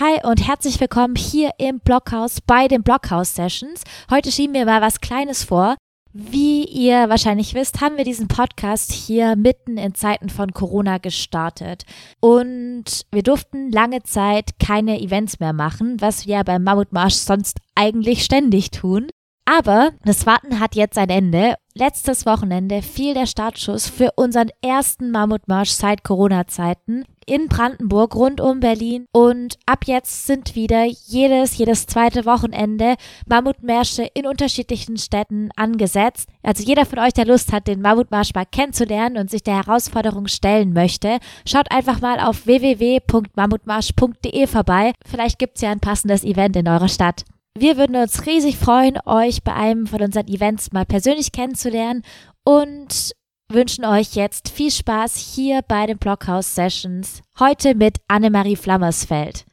Hi und herzlich willkommen hier im Blockhaus bei den Blockhaus Sessions. Heute schieben wir mal was Kleines vor. Wie ihr wahrscheinlich wisst, haben wir diesen Podcast hier mitten in Zeiten von Corona gestartet. Und wir durften lange Zeit keine Events mehr machen, was wir beim Mammutmarsch sonst eigentlich ständig tun. Aber das Warten hat jetzt ein Ende. Letztes Wochenende fiel der Startschuss für unseren ersten Mammutmarsch seit Corona-Zeiten in Brandenburg rund um Berlin. Und ab jetzt sind wieder jedes, jedes zweite Wochenende Mammutmärsche in unterschiedlichen Städten angesetzt. Also jeder von euch, der Lust hat, den Mammutmarsch mal kennenzulernen und sich der Herausforderung stellen möchte, schaut einfach mal auf www.mammutmarsch.de vorbei. Vielleicht gibt's ja ein passendes Event in eurer Stadt. Wir würden uns riesig freuen, euch bei einem von unseren Events mal persönlich kennenzulernen und wünschen euch jetzt viel Spaß hier bei den Blockhouse Sessions. Heute mit Annemarie Flammersfeld.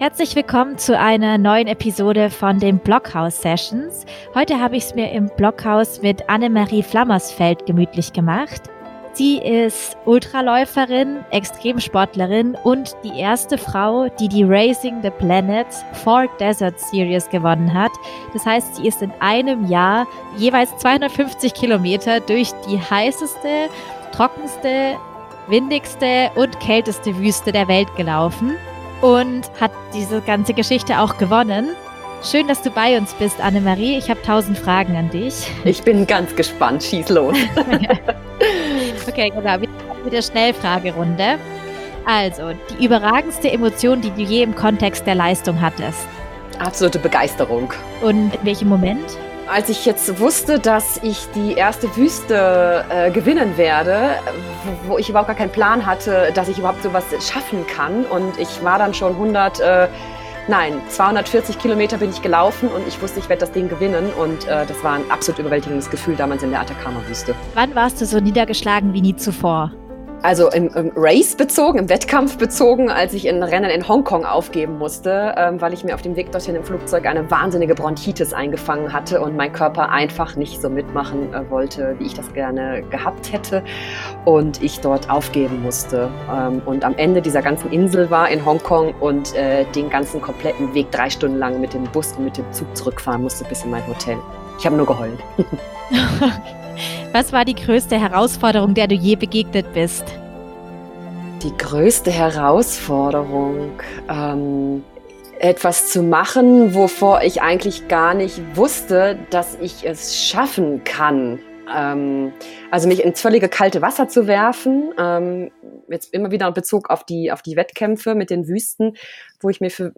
Herzlich willkommen zu einer neuen Episode von den Blockhouse Sessions. Heute habe ich es mir im Blockhaus mit Annemarie Flammersfeld gemütlich gemacht. Sie ist Ultraläuferin, Extremsportlerin und die erste Frau, die die Racing the Planet Four Desert Series gewonnen hat. Das heißt, sie ist in einem Jahr jeweils 250 Kilometer durch die heißeste, trockenste, windigste und kälteste Wüste der Welt gelaufen und hat diese ganze Geschichte auch gewonnen. Schön, dass du bei uns bist, Annemarie. Ich habe tausend Fragen an dich. Ich bin ganz gespannt. Schieß los. okay, genau. Mit der Schnellfragerunde. Also, die überragendste Emotion, die du je im Kontext der Leistung hattest? Absolute Begeisterung. Und in welchem Moment? Als ich jetzt wusste, dass ich die erste Wüste äh, gewinnen werde, wo, wo, ich überhaupt gar keinen Plan hatte, dass ich überhaupt sowas schaffen kann. Und ich war dann schon 100. Äh, Nein, 240 Kilometer bin ich gelaufen und ich wusste, ich werde das Ding gewinnen. Und äh, das war ein absolut überwältigendes Gefühl damals in der Atacama-Wüste. Wann warst du so niedergeschlagen wie nie zuvor? Also im, im, Race bezogen, im Wettkampf bezogen, als ich in Rennen in Hongkong aufgeben musste, ähm, weil ich mir auf dem Weg dorthin im Flugzeug eine wahnsinnige Bronchitis eingefangen hatte und mein Körper einfach nicht so mitmachen äh, wollte, wie ich das gerne gehabt hätte und ich dort aufgeben musste. Ähm, und am Ende dieser ganzen Insel war in Hongkong und äh, den ganzen kompletten Weg drei Stunden lang mit dem Bus und mit dem Zug zurückfahren musste bis in mein Hotel. Ich habe nur geheult. Was war die größte Herausforderung, der du je begegnet bist? Die größte Herausforderung, ähm, etwas zu machen, wovor ich eigentlich gar nicht wusste, dass ich es schaffen kann. Ähm, also mich ins völlige kalte Wasser zu werfen, ähm, jetzt immer wieder in Bezug auf die, auf die Wettkämpfe mit den Wüsten, wo ich mir für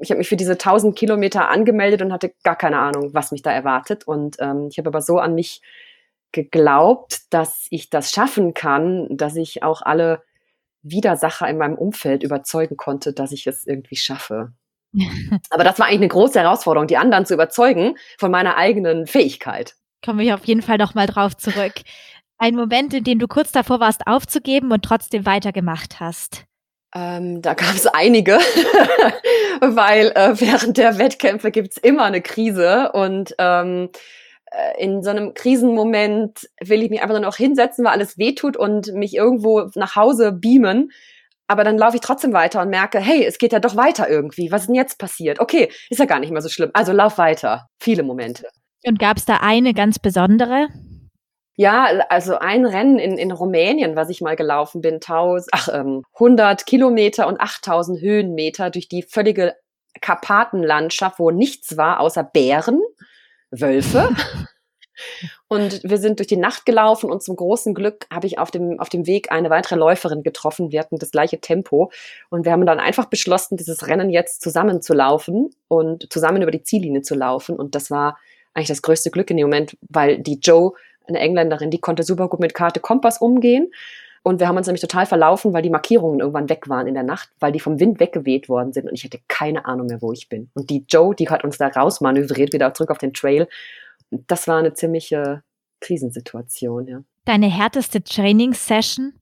ich habe mich für diese 1000 Kilometer angemeldet und hatte gar keine Ahnung, was mich da erwartet. Und ähm, ich habe aber so an mich geglaubt, dass ich das schaffen kann, dass ich auch alle Widersacher in meinem Umfeld überzeugen konnte, dass ich es irgendwie schaffe. Aber das war eigentlich eine große Herausforderung, die anderen zu überzeugen von meiner eigenen Fähigkeit. Komme ich auf jeden Fall noch mal drauf zurück. Ein Moment, in dem du kurz davor warst, aufzugeben und trotzdem weitergemacht hast. Ähm, da gab es einige, weil äh, während der Wettkämpfe gibt's immer eine Krise und ähm, äh, in so einem Krisenmoment will ich mich einfach nur noch hinsetzen, weil alles wehtut und mich irgendwo nach Hause beamen. Aber dann laufe ich trotzdem weiter und merke, hey, es geht ja doch weiter irgendwie. Was ist denn jetzt passiert? Okay, ist ja gar nicht mehr so schlimm. Also lauf weiter. Viele Momente. Und gab es da eine ganz besondere? Ja, also ein Rennen in, in Rumänien, was ich mal gelaufen bin, 1000, ach, ähm, 100 Kilometer und 8000 Höhenmeter durch die völlige Karpatenlandschaft, wo nichts war außer Bären Wölfe. Und wir sind durch die Nacht gelaufen und zum großen Glück habe ich auf dem, auf dem Weg eine weitere Läuferin getroffen. Wir hatten das gleiche Tempo und wir haben dann einfach beschlossen, dieses Rennen jetzt zusammen zu laufen und zusammen über die Ziellinie zu laufen. Und das war eigentlich das größte Glück in dem Moment, weil die Joe, eine Engländerin, die konnte super gut mit Karte Kompass umgehen. Und wir haben uns nämlich total verlaufen, weil die Markierungen irgendwann weg waren in der Nacht, weil die vom Wind weggeweht worden sind und ich hatte keine Ahnung mehr, wo ich bin. Und die Joe, die hat uns da rausmanövriert, wieder zurück auf den Trail. Und das war eine ziemliche Krisensituation, ja. Deine härteste Trainingssession?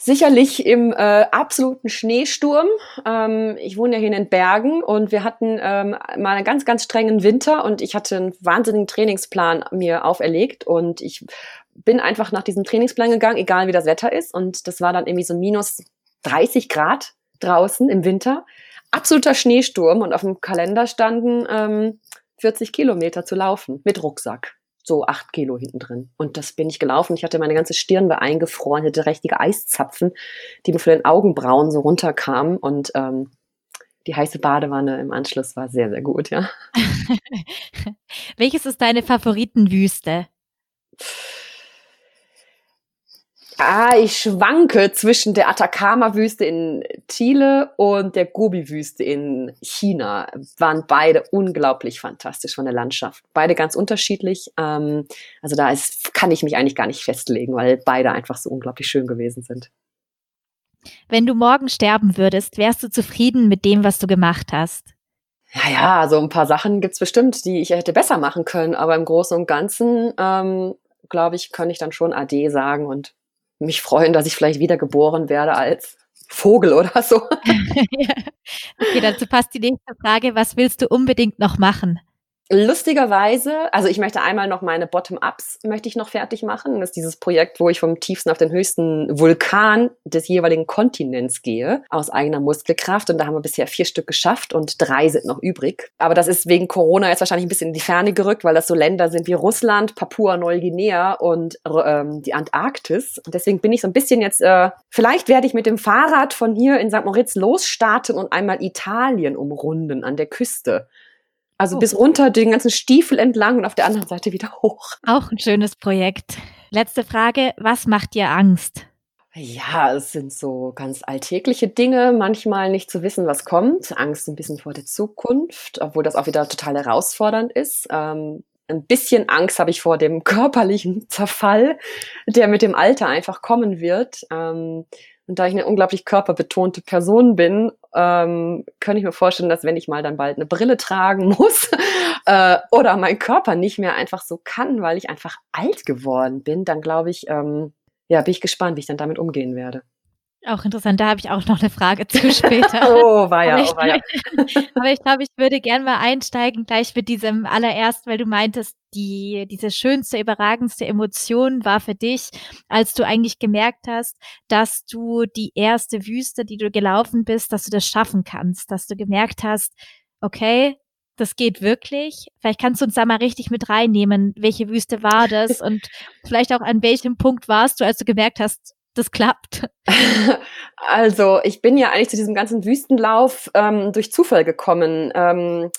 Sicherlich im äh, absoluten Schneesturm. Ähm, ich wohne ja hier in den Bergen und wir hatten ähm, mal einen ganz, ganz strengen Winter und ich hatte einen wahnsinnigen Trainingsplan mir auferlegt und ich bin einfach nach diesem Trainingsplan gegangen, egal wie das Wetter ist. Und das war dann irgendwie so minus 30 Grad draußen im Winter. absoluter Schneesturm und auf dem Kalender standen ähm, 40 Kilometer zu laufen mit Rucksack. So acht Kilo hinten drin. Und das bin ich gelaufen. Ich hatte meine ganze Stirn war eingefroren, hatte richtige Eiszapfen, die mir von den Augenbrauen so runterkamen. Und ähm, die heiße Badewanne im Anschluss war sehr, sehr gut, ja. Welches ist deine Favoritenwüste? Ah, ich schwanke zwischen der Atacama-Wüste in Chile und der Gobi-Wüste in China. Waren beide unglaublich fantastisch von der Landschaft. Beide ganz unterschiedlich. Ähm, also da ist, kann ich mich eigentlich gar nicht festlegen, weil beide einfach so unglaublich schön gewesen sind. Wenn du morgen sterben würdest, wärst du zufrieden mit dem, was du gemacht hast? Ja, ja, so ein paar Sachen gibt's bestimmt, die ich hätte besser machen können. Aber im Großen und Ganzen, ähm, glaube ich, kann ich dann schon Ade sagen und mich freuen, dass ich vielleicht wieder geboren werde als Vogel oder so. okay, dazu passt die nächste Frage. Was willst du unbedingt noch machen? Lustigerweise, also ich möchte einmal noch meine Bottom-Ups möchte ich noch fertig machen. Das ist dieses Projekt, wo ich vom tiefsten auf den höchsten Vulkan des jeweiligen Kontinents gehe, aus eigener Muskelkraft. Und da haben wir bisher vier Stück geschafft und drei sind noch übrig. Aber das ist wegen Corona jetzt wahrscheinlich ein bisschen in die Ferne gerückt, weil das so Länder sind wie Russland, Papua-Neuguinea und ähm, die Antarktis. Und deswegen bin ich so ein bisschen jetzt, äh, vielleicht werde ich mit dem Fahrrad von hier in St. Moritz losstarten und einmal Italien umrunden an der Küste. Also oh. bis runter den ganzen Stiefel entlang und auf der anderen Seite wieder hoch. Auch ein schönes Projekt. Letzte Frage, was macht dir Angst? Ja, es sind so ganz alltägliche Dinge, manchmal nicht zu wissen, was kommt, Angst ein bisschen vor der Zukunft, obwohl das auch wieder total herausfordernd ist. Ähm, ein bisschen Angst habe ich vor dem körperlichen Zerfall, der mit dem Alter einfach kommen wird. Ähm, und da ich eine unglaublich körperbetonte Person bin, ähm, könnte ich mir vorstellen, dass wenn ich mal dann bald eine Brille tragen muss äh, oder mein Körper nicht mehr einfach so kann, weil ich einfach alt geworden bin, dann glaube ich, ähm, ja, bin ich gespannt, wie ich dann damit umgehen werde. Auch interessant, da habe ich auch noch eine Frage zu später. oh, war ja, oh, war ja. aber ich glaube, ich würde gerne mal einsteigen gleich mit diesem allererst, weil du meintest, die, diese schönste, überragendste Emotion war für dich, als du eigentlich gemerkt hast, dass du die erste Wüste, die du gelaufen bist, dass du das schaffen kannst, dass du gemerkt hast, okay, das geht wirklich. Vielleicht kannst du uns da mal richtig mit reinnehmen. Welche Wüste war das? Und vielleicht auch an welchem Punkt warst du, als du gemerkt hast, das klappt? Also, ich bin ja eigentlich zu diesem ganzen Wüstenlauf ähm, durch Zufall gekommen. Ähm,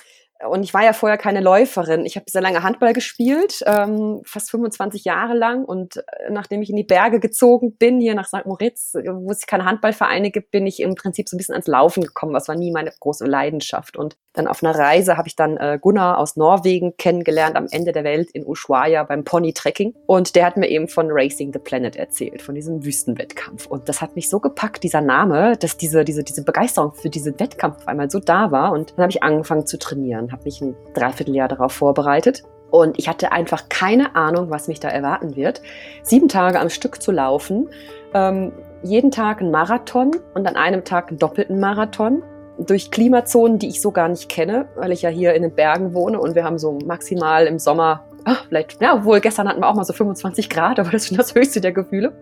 und ich war ja vorher keine Läuferin. Ich habe sehr lange Handball gespielt, ähm, fast 25 Jahre lang. Und äh, nachdem ich in die Berge gezogen bin, hier nach St. Moritz, wo es keine Handballvereine gibt, bin ich im Prinzip so ein bisschen ans Laufen gekommen. Was war nie meine große Leidenschaft. Und dann auf einer Reise habe ich dann äh, Gunnar aus Norwegen kennengelernt am Ende der Welt in Ushuaia beim Pony-Trekking. Und der hat mir eben von Racing the Planet erzählt, von diesem Wüstenwettkampf. Und das hat mich so gepackt, dieser Name, dass diese, diese, diese Begeisterung für diesen Wettkampf auf einmal so da war. Und dann habe ich angefangen zu trainieren, habe mich ein Dreivierteljahr darauf vorbereitet. Und ich hatte einfach keine Ahnung, was mich da erwarten wird. Sieben Tage am Stück zu laufen, ähm, jeden Tag ein Marathon und an einem Tag einen doppelten Marathon durch Klimazonen, die ich so gar nicht kenne, weil ich ja hier in den Bergen wohne und wir haben so maximal im Sommer, ach, vielleicht, ja, obwohl gestern hatten wir auch mal so 25 Grad, aber das ist schon das höchste der Gefühle.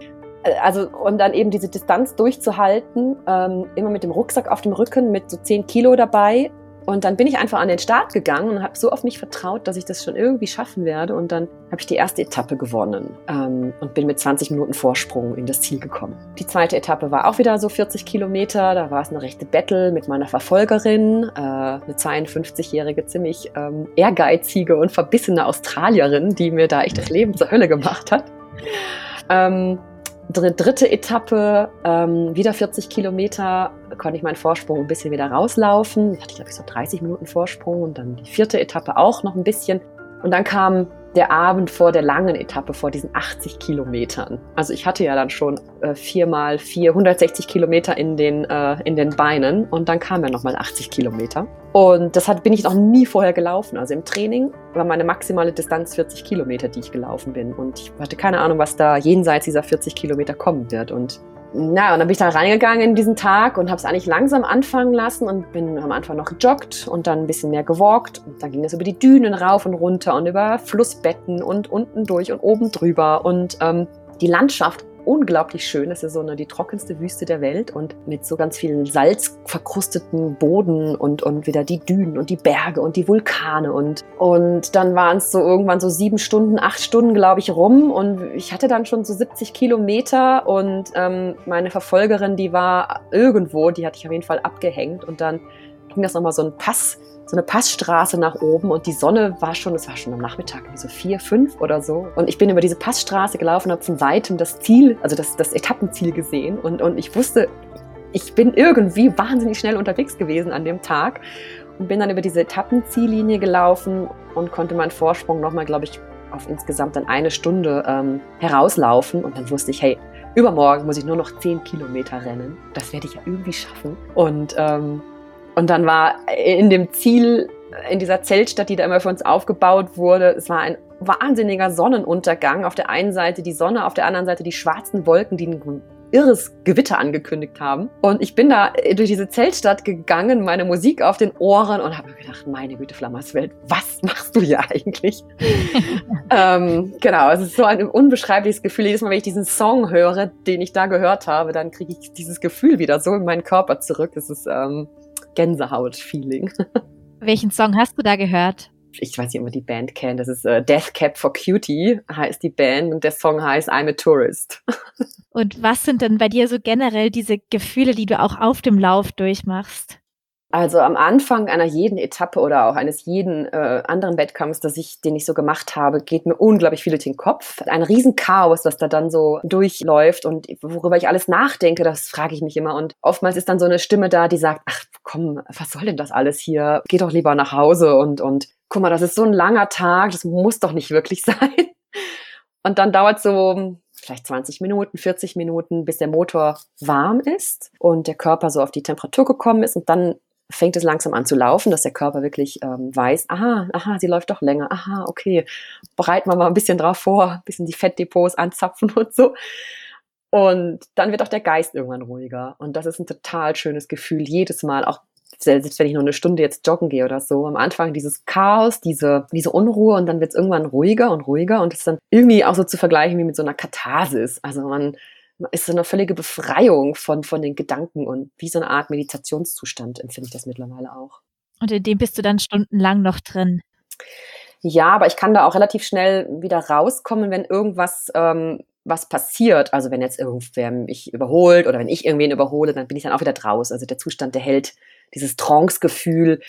Äh, also, und dann eben diese Distanz durchzuhalten, ähm, immer mit dem Rucksack auf dem Rücken, mit so 10 Kilo dabei und dann bin ich einfach an den Start gegangen und habe so auf mich vertraut, dass ich das schon irgendwie schaffen werde. Und dann habe ich die erste Etappe gewonnen ähm, und bin mit 20 Minuten Vorsprung in das Ziel gekommen. Die zweite Etappe war auch wieder so 40 Kilometer. Da war es eine rechte Battle mit meiner Verfolgerin, äh, eine 52-jährige, ziemlich ähm, ehrgeizige und verbissene Australierin, die mir da echt das Leben zur Hölle gemacht hat. Ähm, dritte Etappe, ähm, wieder 40 Kilometer, konnte ich meinen Vorsprung ein bisschen wieder rauslaufen. Da hatte ich, glaube ich, so 30 Minuten Vorsprung und dann die vierte Etappe auch noch ein bisschen. Und dann kam der Abend vor der langen Etappe, vor diesen 80 Kilometern. Also ich hatte ja dann schon äh, viermal vier, 160 Kilometer in den, äh, in den Beinen und dann kam ja nochmal 80 Kilometer. Und das hat, bin ich noch nie vorher gelaufen. Also im Training war meine maximale Distanz 40 Kilometer, die ich gelaufen bin. Und ich hatte keine Ahnung, was da jenseits dieser 40 Kilometer kommen wird. Und na, und dann bin ich da reingegangen in diesen Tag und habe es eigentlich langsam anfangen lassen und bin am Anfang noch gejoggt und dann ein bisschen mehr gewalkt. Und dann ging es über die Dünen rauf und runter und über Flussbetten und unten durch und oben drüber. Und ähm, die Landschaft unglaublich schön. Das ist so eine, die trockenste Wüste der Welt und mit so ganz vielen salzverkrusteten Boden und, und wieder die Dünen und die Berge und die Vulkane und, und dann waren es so irgendwann so sieben Stunden, acht Stunden, glaube ich, rum und ich hatte dann schon so 70 Kilometer und ähm, meine Verfolgerin, die war irgendwo, die hatte ich auf jeden Fall abgehängt und dann ging das nochmal so ein Pass so eine Passstraße nach oben und die Sonne war schon, es war schon am Nachmittag, so vier, fünf oder so. Und ich bin über diese Passstraße gelaufen, habe von weitem das Ziel, also das, das Etappenziel gesehen und, und ich wusste, ich bin irgendwie wahnsinnig schnell unterwegs gewesen an dem Tag und bin dann über diese Etappenziellinie gelaufen und konnte meinen Vorsprung nochmal, glaube ich, auf insgesamt dann eine Stunde ähm, herauslaufen und dann wusste ich, hey, übermorgen muss ich nur noch zehn Kilometer rennen. Das werde ich ja irgendwie schaffen. Und ähm, und dann war in dem Ziel, in dieser Zeltstadt, die da immer für uns aufgebaut wurde, es war ein wahnsinniger Sonnenuntergang. Auf der einen Seite die Sonne, auf der anderen Seite die schwarzen Wolken, die ein irres Gewitter angekündigt haben. Und ich bin da durch diese Zeltstadt gegangen, meine Musik auf den Ohren und habe mir gedacht, meine Güte, Flammerswelt, was machst du hier eigentlich? ähm, genau, es ist so ein unbeschreibliches Gefühl. Jedes Mal, wenn ich diesen Song höre, den ich da gehört habe, dann kriege ich dieses Gefühl wieder so in meinen Körper zurück. Es ist ähm, Gänsehaut-Feeling. Welchen Song hast du da gehört? Ich weiß nicht, ob man die Band kennt. Das ist äh, Death Cap for Cutie, heißt die Band. Und der Song heißt I'm a Tourist. und was sind denn bei dir so generell diese Gefühle, die du auch auf dem Lauf durchmachst? Also am Anfang einer jeden Etappe oder auch eines jeden äh, anderen Wettkampfs, das ich, den ich so gemacht habe, geht mir unglaublich viel durch den Kopf. Ein Riesenchaos, das da dann so durchläuft und worüber ich alles nachdenke, das frage ich mich immer. Und oftmals ist dann so eine Stimme da, die sagt, ach komm, was soll denn das alles hier? Geh doch lieber nach Hause und, und guck mal, das ist so ein langer Tag, das muss doch nicht wirklich sein. Und dann dauert so vielleicht 20 Minuten, 40 Minuten, bis der Motor warm ist und der Körper so auf die Temperatur gekommen ist und dann fängt es langsam an zu laufen, dass der Körper wirklich ähm, weiß, aha, aha, sie läuft doch länger, aha, okay, bereiten wir mal ein bisschen drauf vor, ein bisschen die Fettdepots anzapfen und so. Und dann wird auch der Geist irgendwann ruhiger. Und das ist ein total schönes Gefühl, jedes Mal, auch selbst wenn ich nur eine Stunde jetzt joggen gehe oder so, am Anfang dieses Chaos, diese, diese Unruhe und dann wird es irgendwann ruhiger und ruhiger und es ist dann irgendwie auch so zu vergleichen wie mit so einer Katharsis. Also man, ist so eine völlige Befreiung von, von den Gedanken und wie so eine Art Meditationszustand empfinde ich das mittlerweile auch. Und in dem bist du dann stundenlang noch drin. Ja, aber ich kann da auch relativ schnell wieder rauskommen, wenn irgendwas ähm, was passiert. Also wenn jetzt irgendwer mich überholt oder wenn ich irgendwen überhole, dann bin ich dann auch wieder draus. Also der Zustand, der hält dieses Trance-Gefühl,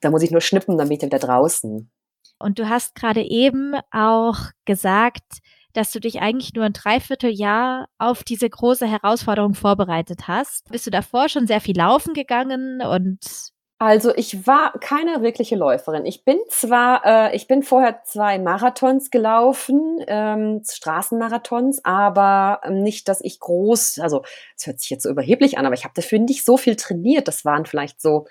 da muss ich nur schnippen, dann bin ich dann wieder draußen. Und du hast gerade eben auch gesagt, dass du dich eigentlich nur ein Dreivierteljahr auf diese große Herausforderung vorbereitet hast. Bist du davor schon sehr viel laufen gegangen und also ich war keine wirkliche Läuferin. Ich bin zwar, äh, ich bin vorher zwei Marathons gelaufen, ähm, Straßenmarathons, aber nicht, dass ich groß, also es hört sich jetzt so überheblich an, aber ich habe dafür nicht so viel trainiert. Das waren vielleicht so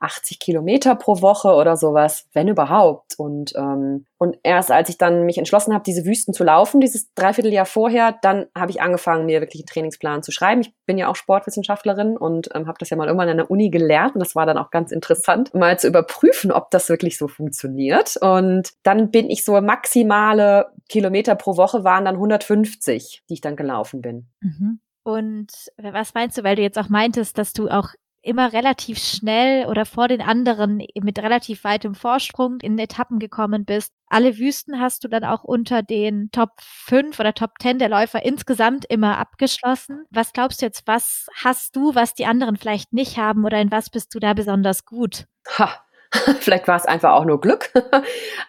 80 Kilometer pro Woche oder sowas, wenn überhaupt. Und, ähm, und erst als ich dann mich entschlossen habe, diese Wüsten zu laufen, dieses Dreivierteljahr vorher, dann habe ich angefangen, mir wirklich einen Trainingsplan zu schreiben. Ich bin ja auch Sportwissenschaftlerin und ähm, habe das ja mal irgendwann an der Uni gelernt und das war dann auch ganz interessant, mal zu überprüfen, ob das wirklich so funktioniert. Und dann bin ich so maximale Kilometer pro Woche waren dann 150, die ich dann gelaufen bin. Mhm. Und was meinst du, weil du jetzt auch meintest, dass du auch immer relativ schnell oder vor den anderen mit relativ weitem Vorsprung in Etappen gekommen bist. Alle Wüsten hast du dann auch unter den Top 5 oder Top 10 der Läufer insgesamt immer abgeschlossen. Was glaubst du jetzt, was hast du, was die anderen vielleicht nicht haben oder in was bist du da besonders gut? Ha, Vielleicht war es einfach auch nur Glück.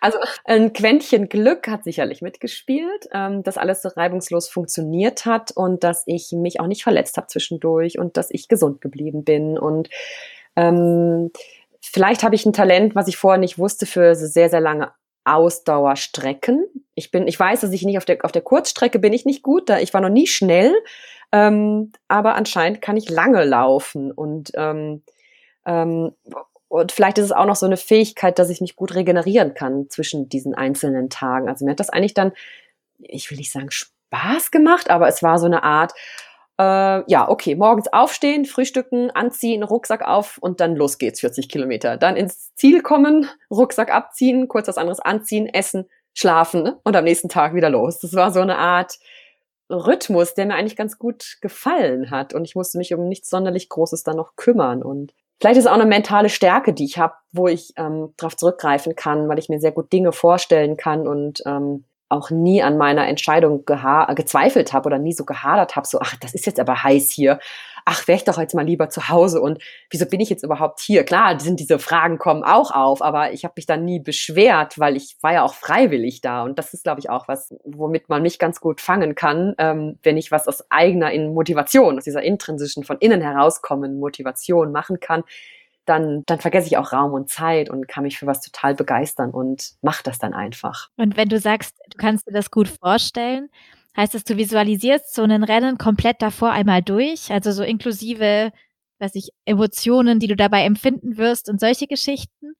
Also ein Quäntchen Glück hat sicherlich mitgespielt, ähm, dass alles so reibungslos funktioniert hat und dass ich mich auch nicht verletzt habe zwischendurch und dass ich gesund geblieben bin. Und ähm, vielleicht habe ich ein Talent, was ich vorher nicht wusste, für sehr, sehr lange Ausdauerstrecken. Ich bin, ich weiß, dass ich nicht auf der, auf der Kurzstrecke bin ich nicht gut, da ich war noch nie schnell, ähm, aber anscheinend kann ich lange laufen und ähm, ähm, und vielleicht ist es auch noch so eine Fähigkeit, dass ich mich gut regenerieren kann zwischen diesen einzelnen Tagen. Also mir hat das eigentlich dann, ich will nicht sagen Spaß gemacht, aber es war so eine Art, äh, ja, okay, morgens aufstehen, frühstücken, anziehen, Rucksack auf und dann los geht's, 40 Kilometer. Dann ins Ziel kommen, Rucksack abziehen, kurz was anderes anziehen, essen, schlafen und am nächsten Tag wieder los. Das war so eine Art Rhythmus, der mir eigentlich ganz gut gefallen hat. Und ich musste mich um nichts sonderlich Großes dann noch kümmern. Und vielleicht ist auch eine mentale Stärke, die ich habe, wo ich ähm, darauf zurückgreifen kann, weil ich mir sehr gut Dinge vorstellen kann und ähm, auch nie an meiner Entscheidung gezweifelt habe oder nie so gehadert habe, so, ach, das ist jetzt aber heiß hier. Ach, wäre ich doch jetzt mal lieber zu Hause und wieso bin ich jetzt überhaupt hier? Klar, sind diese Fragen kommen auch auf, aber ich habe mich dann nie beschwert, weil ich war ja auch freiwillig da und das ist, glaube ich, auch was, womit man mich ganz gut fangen kann, ähm, wenn ich was aus eigener Motivation, aus dieser intrinsischen, von innen herauskommen Motivation machen kann, dann, dann vergesse ich auch Raum und Zeit und kann mich für was total begeistern und mache das dann einfach. Und wenn du sagst, du kannst dir das gut vorstellen, heißt das, du visualisierst so ein Rennen komplett davor einmal durch, also so inklusive, weiß ich, Emotionen, die du dabei empfinden wirst und solche Geschichten?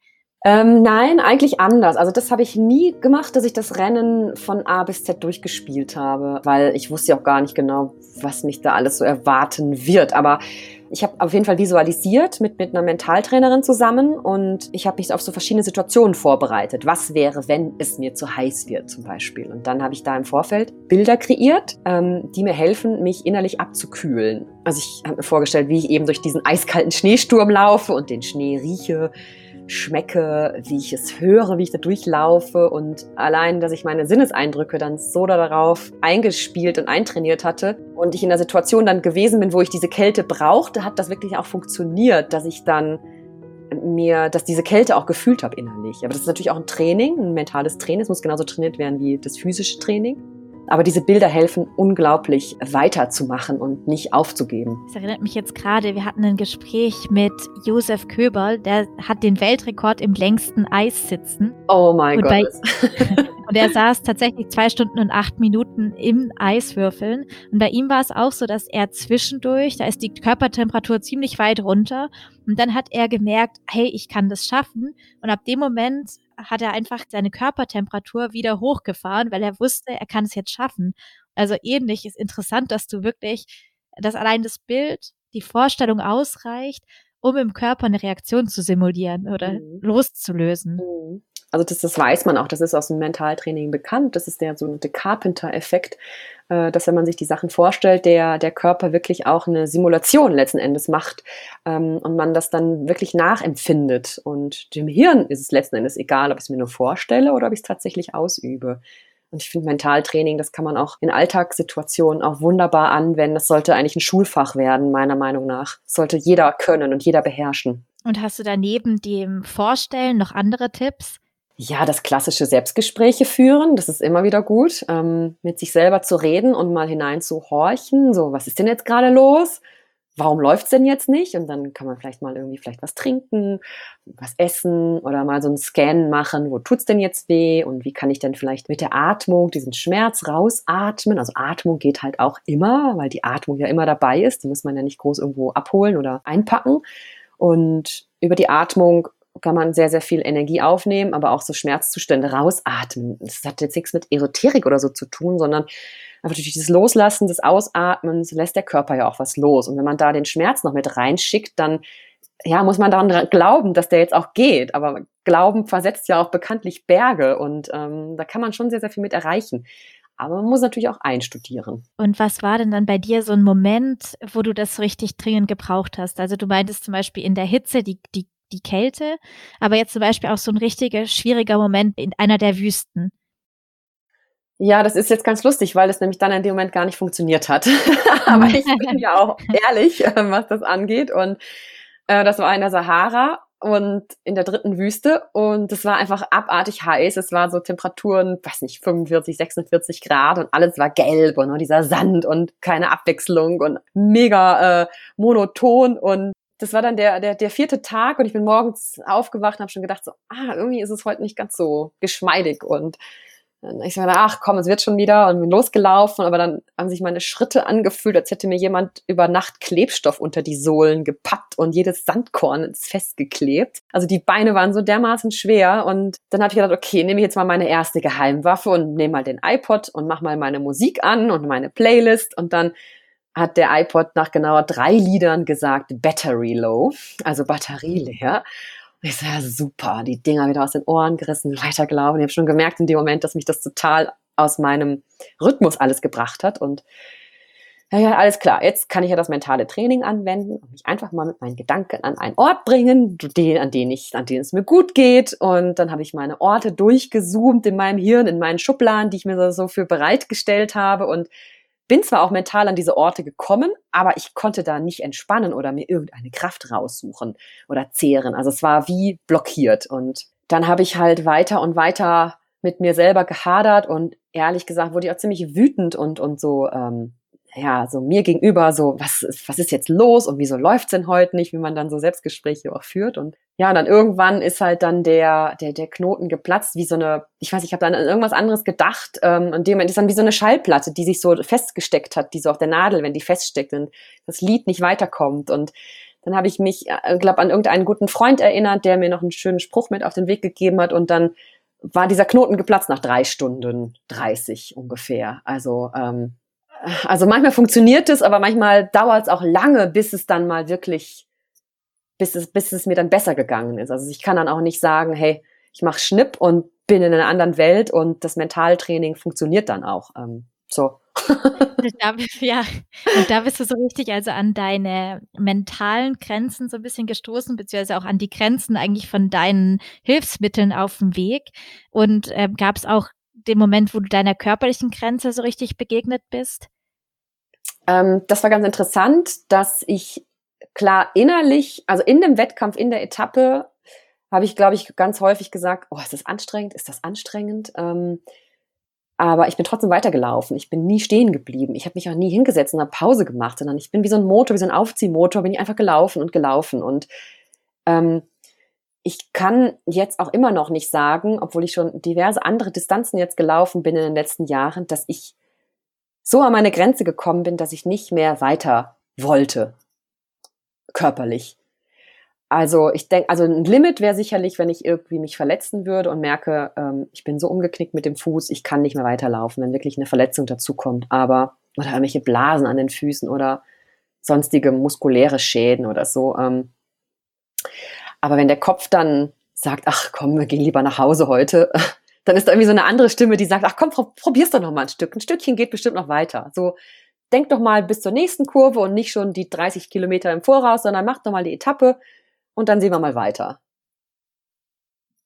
Ähm, nein, eigentlich anders. Also das habe ich nie gemacht, dass ich das Rennen von A bis Z durchgespielt habe, weil ich wusste ja auch gar nicht genau, was mich da alles so erwarten wird. Aber ich habe auf jeden Fall visualisiert mit, mit einer Mentaltrainerin zusammen und ich habe mich auf so verschiedene Situationen vorbereitet. Was wäre, wenn es mir zu heiß wird zum Beispiel? Und dann habe ich da im Vorfeld Bilder kreiert, ähm, die mir helfen, mich innerlich abzukühlen. Also ich habe mir vorgestellt, wie ich eben durch diesen eiskalten Schneesturm laufe und den Schnee rieche schmecke, wie ich es höre, wie ich da durchlaufe und allein, dass ich meine Sinneseindrücke dann so darauf eingespielt und eintrainiert hatte und ich in der Situation dann gewesen bin, wo ich diese Kälte brauchte, hat das wirklich auch funktioniert, dass ich dann mir, dass diese Kälte auch gefühlt habe innerlich. Aber das ist natürlich auch ein Training, ein mentales Training. Es muss genauso trainiert werden wie das physische Training. Aber diese Bilder helfen unglaublich weiterzumachen und nicht aufzugeben. Das erinnert mich jetzt gerade, wir hatten ein Gespräch mit Josef Köberl, der hat den Weltrekord im längsten Eis sitzen. Oh mein Gott. und er saß tatsächlich zwei Stunden und acht Minuten im Eiswürfeln. Und bei ihm war es auch so, dass er zwischendurch, da ist die Körpertemperatur ziemlich weit runter. Und dann hat er gemerkt, hey, ich kann das schaffen. Und ab dem Moment hat er einfach seine Körpertemperatur wieder hochgefahren, weil er wusste, er kann es jetzt schaffen. Also ähnlich ist interessant, dass du wirklich, dass allein das Bild, die Vorstellung ausreicht, um im Körper eine Reaktion zu simulieren oder mhm. loszulösen. Mhm. Also das, das weiß man auch, das ist aus dem Mentaltraining bekannt. Das ist der sogenannte Carpenter-Effekt, dass wenn man sich die Sachen vorstellt, der, der Körper wirklich auch eine Simulation letzten Endes macht ähm, und man das dann wirklich nachempfindet. Und dem Hirn ist es letzten Endes egal, ob ich es mir nur vorstelle oder ob ich es tatsächlich ausübe. Und ich finde Mentaltraining, das kann man auch in Alltagssituationen auch wunderbar anwenden. Das sollte eigentlich ein Schulfach werden, meiner Meinung nach. Das sollte jeder können und jeder beherrschen. Und hast du daneben dem Vorstellen noch andere Tipps? Ja, das klassische Selbstgespräche führen, das ist immer wieder gut, ähm, mit sich selber zu reden und mal hinein zu horchen, so, was ist denn jetzt gerade los? Warum läuft's denn jetzt nicht? Und dann kann man vielleicht mal irgendwie vielleicht was trinken, was essen oder mal so einen Scan machen, wo tut's denn jetzt weh und wie kann ich denn vielleicht mit der Atmung diesen Schmerz rausatmen? Also Atmung geht halt auch immer, weil die Atmung ja immer dabei ist, die muss man ja nicht groß irgendwo abholen oder einpacken. Und über die Atmung kann man sehr, sehr viel Energie aufnehmen, aber auch so Schmerzzustände rausatmen. Das hat jetzt nichts mit Esoterik oder so zu tun, sondern einfach durch dieses Loslassen des Ausatmens lässt der Körper ja auch was los. Und wenn man da den Schmerz noch mit reinschickt, dann ja, muss man daran glauben, dass der jetzt auch geht. Aber Glauben versetzt ja auch bekanntlich Berge und ähm, da kann man schon sehr, sehr viel mit erreichen. Aber man muss natürlich auch einstudieren. Und was war denn dann bei dir so ein Moment, wo du das richtig dringend gebraucht hast? Also du meintest zum Beispiel in der Hitze, die, die die Kälte, aber jetzt zum Beispiel auch so ein richtiger schwieriger Moment in einer der Wüsten. Ja, das ist jetzt ganz lustig, weil es nämlich dann in dem Moment gar nicht funktioniert hat. aber ich bin ja auch ehrlich, äh, was das angeht. Und äh, das war in der Sahara und in der dritten Wüste und es war einfach abartig heiß. Es war so Temperaturen, weiß nicht, 45, 46 Grad und alles war gelb und dieser Sand und keine Abwechslung und mega äh, monoton und das war dann der, der, der vierte Tag und ich bin morgens aufgewacht und habe schon gedacht, so, ah, irgendwie ist es heute nicht ganz so geschmeidig. Und ich so, ach komm, es wird schon wieder und bin losgelaufen, aber dann haben sich meine Schritte angefühlt, als hätte mir jemand über Nacht Klebstoff unter die Sohlen gepackt und jedes Sandkorn ist festgeklebt. Also die Beine waren so dermaßen schwer und dann habe ich gedacht, okay, nehme ich jetzt mal meine erste Geheimwaffe und nehme mal den iPod und mach mal meine Musik an und meine Playlist und dann hat der iPod nach genauer drei Liedern gesagt, Battery Low, also Batterie leer. Und ich so, ja, super, die Dinger wieder aus den Ohren gerissen, weitergelaufen. Ich habe schon gemerkt in dem Moment, dass mich das total aus meinem Rhythmus alles gebracht hat. Und ja, alles klar, jetzt kann ich ja das mentale Training anwenden und mich einfach mal mit meinen Gedanken an einen Ort bringen, den, an den ich, an den es mir gut geht. Und dann habe ich meine Orte durchgezoomt in meinem Hirn, in meinen Schubladen, die ich mir so für bereitgestellt habe und bin zwar auch mental an diese Orte gekommen, aber ich konnte da nicht entspannen oder mir irgendeine Kraft raussuchen oder zehren. Also es war wie blockiert. Und dann habe ich halt weiter und weiter mit mir selber gehadert und ehrlich gesagt wurde ich auch ziemlich wütend und, und so ähm, ja, so mir gegenüber so, was, was ist jetzt los und wieso läuft's denn heute nicht, wie man dann so Selbstgespräche auch führt. Und ja, und dann irgendwann ist halt dann der, der, der Knoten geplatzt, wie so eine, ich weiß, ich habe dann an irgendwas anderes gedacht, ähm, und dem ist dann wie so eine Schallplatte, die sich so festgesteckt hat, die so auf der Nadel, wenn die feststeckt und das Lied nicht weiterkommt. Und dann habe ich mich, äh, glaube an irgendeinen guten Freund erinnert, der mir noch einen schönen Spruch mit auf den Weg gegeben hat und dann war dieser Knoten geplatzt nach drei Stunden 30 ungefähr. Also ähm, also manchmal funktioniert es, aber manchmal dauert es auch lange, bis es dann mal wirklich, bis es, bis es mir dann besser gegangen ist. Also ich kann dann auch nicht sagen, hey, ich mache Schnipp und bin in einer anderen Welt und das Mentaltraining funktioniert dann auch. Ähm, so. da, ja, und da bist du so richtig also an deine mentalen Grenzen so ein bisschen gestoßen, beziehungsweise auch an die Grenzen eigentlich von deinen Hilfsmitteln auf dem Weg. Und ähm, gab es auch dem Moment, wo du deiner körperlichen Grenze so richtig begegnet bist? Ähm, das war ganz interessant, dass ich klar innerlich, also in dem Wettkampf, in der Etappe, habe ich, glaube ich, ganz häufig gesagt, oh, ist das anstrengend, ist das anstrengend? Ähm, aber ich bin trotzdem weitergelaufen. Ich bin nie stehen geblieben. Ich habe mich auch nie hingesetzt und eine Pause gemacht, sondern ich bin wie so ein Motor, wie so ein Aufziehmotor, bin ich einfach gelaufen und gelaufen. Und ähm, ich kann jetzt auch immer noch nicht sagen, obwohl ich schon diverse andere Distanzen jetzt gelaufen bin in den letzten Jahren, dass ich so an meine Grenze gekommen bin, dass ich nicht mehr weiter wollte, körperlich. Also ich denke, also ein Limit wäre sicherlich, wenn ich irgendwie mich verletzen würde und merke, ähm, ich bin so umgeknickt mit dem Fuß, ich kann nicht mehr weiterlaufen, wenn wirklich eine Verletzung dazukommt. Aber oder irgendwelche Blasen an den Füßen oder sonstige muskuläre Schäden oder so. Ähm, aber wenn der Kopf dann sagt, ach komm, wir gehen lieber nach Hause heute, dann ist da irgendwie so eine andere Stimme, die sagt, ach komm, probier's doch noch mal ein Stück. Ein Stückchen geht bestimmt noch weiter. So, denk doch mal bis zur nächsten Kurve und nicht schon die 30 Kilometer im Voraus, sondern mach doch mal die Etappe und dann sehen wir mal weiter.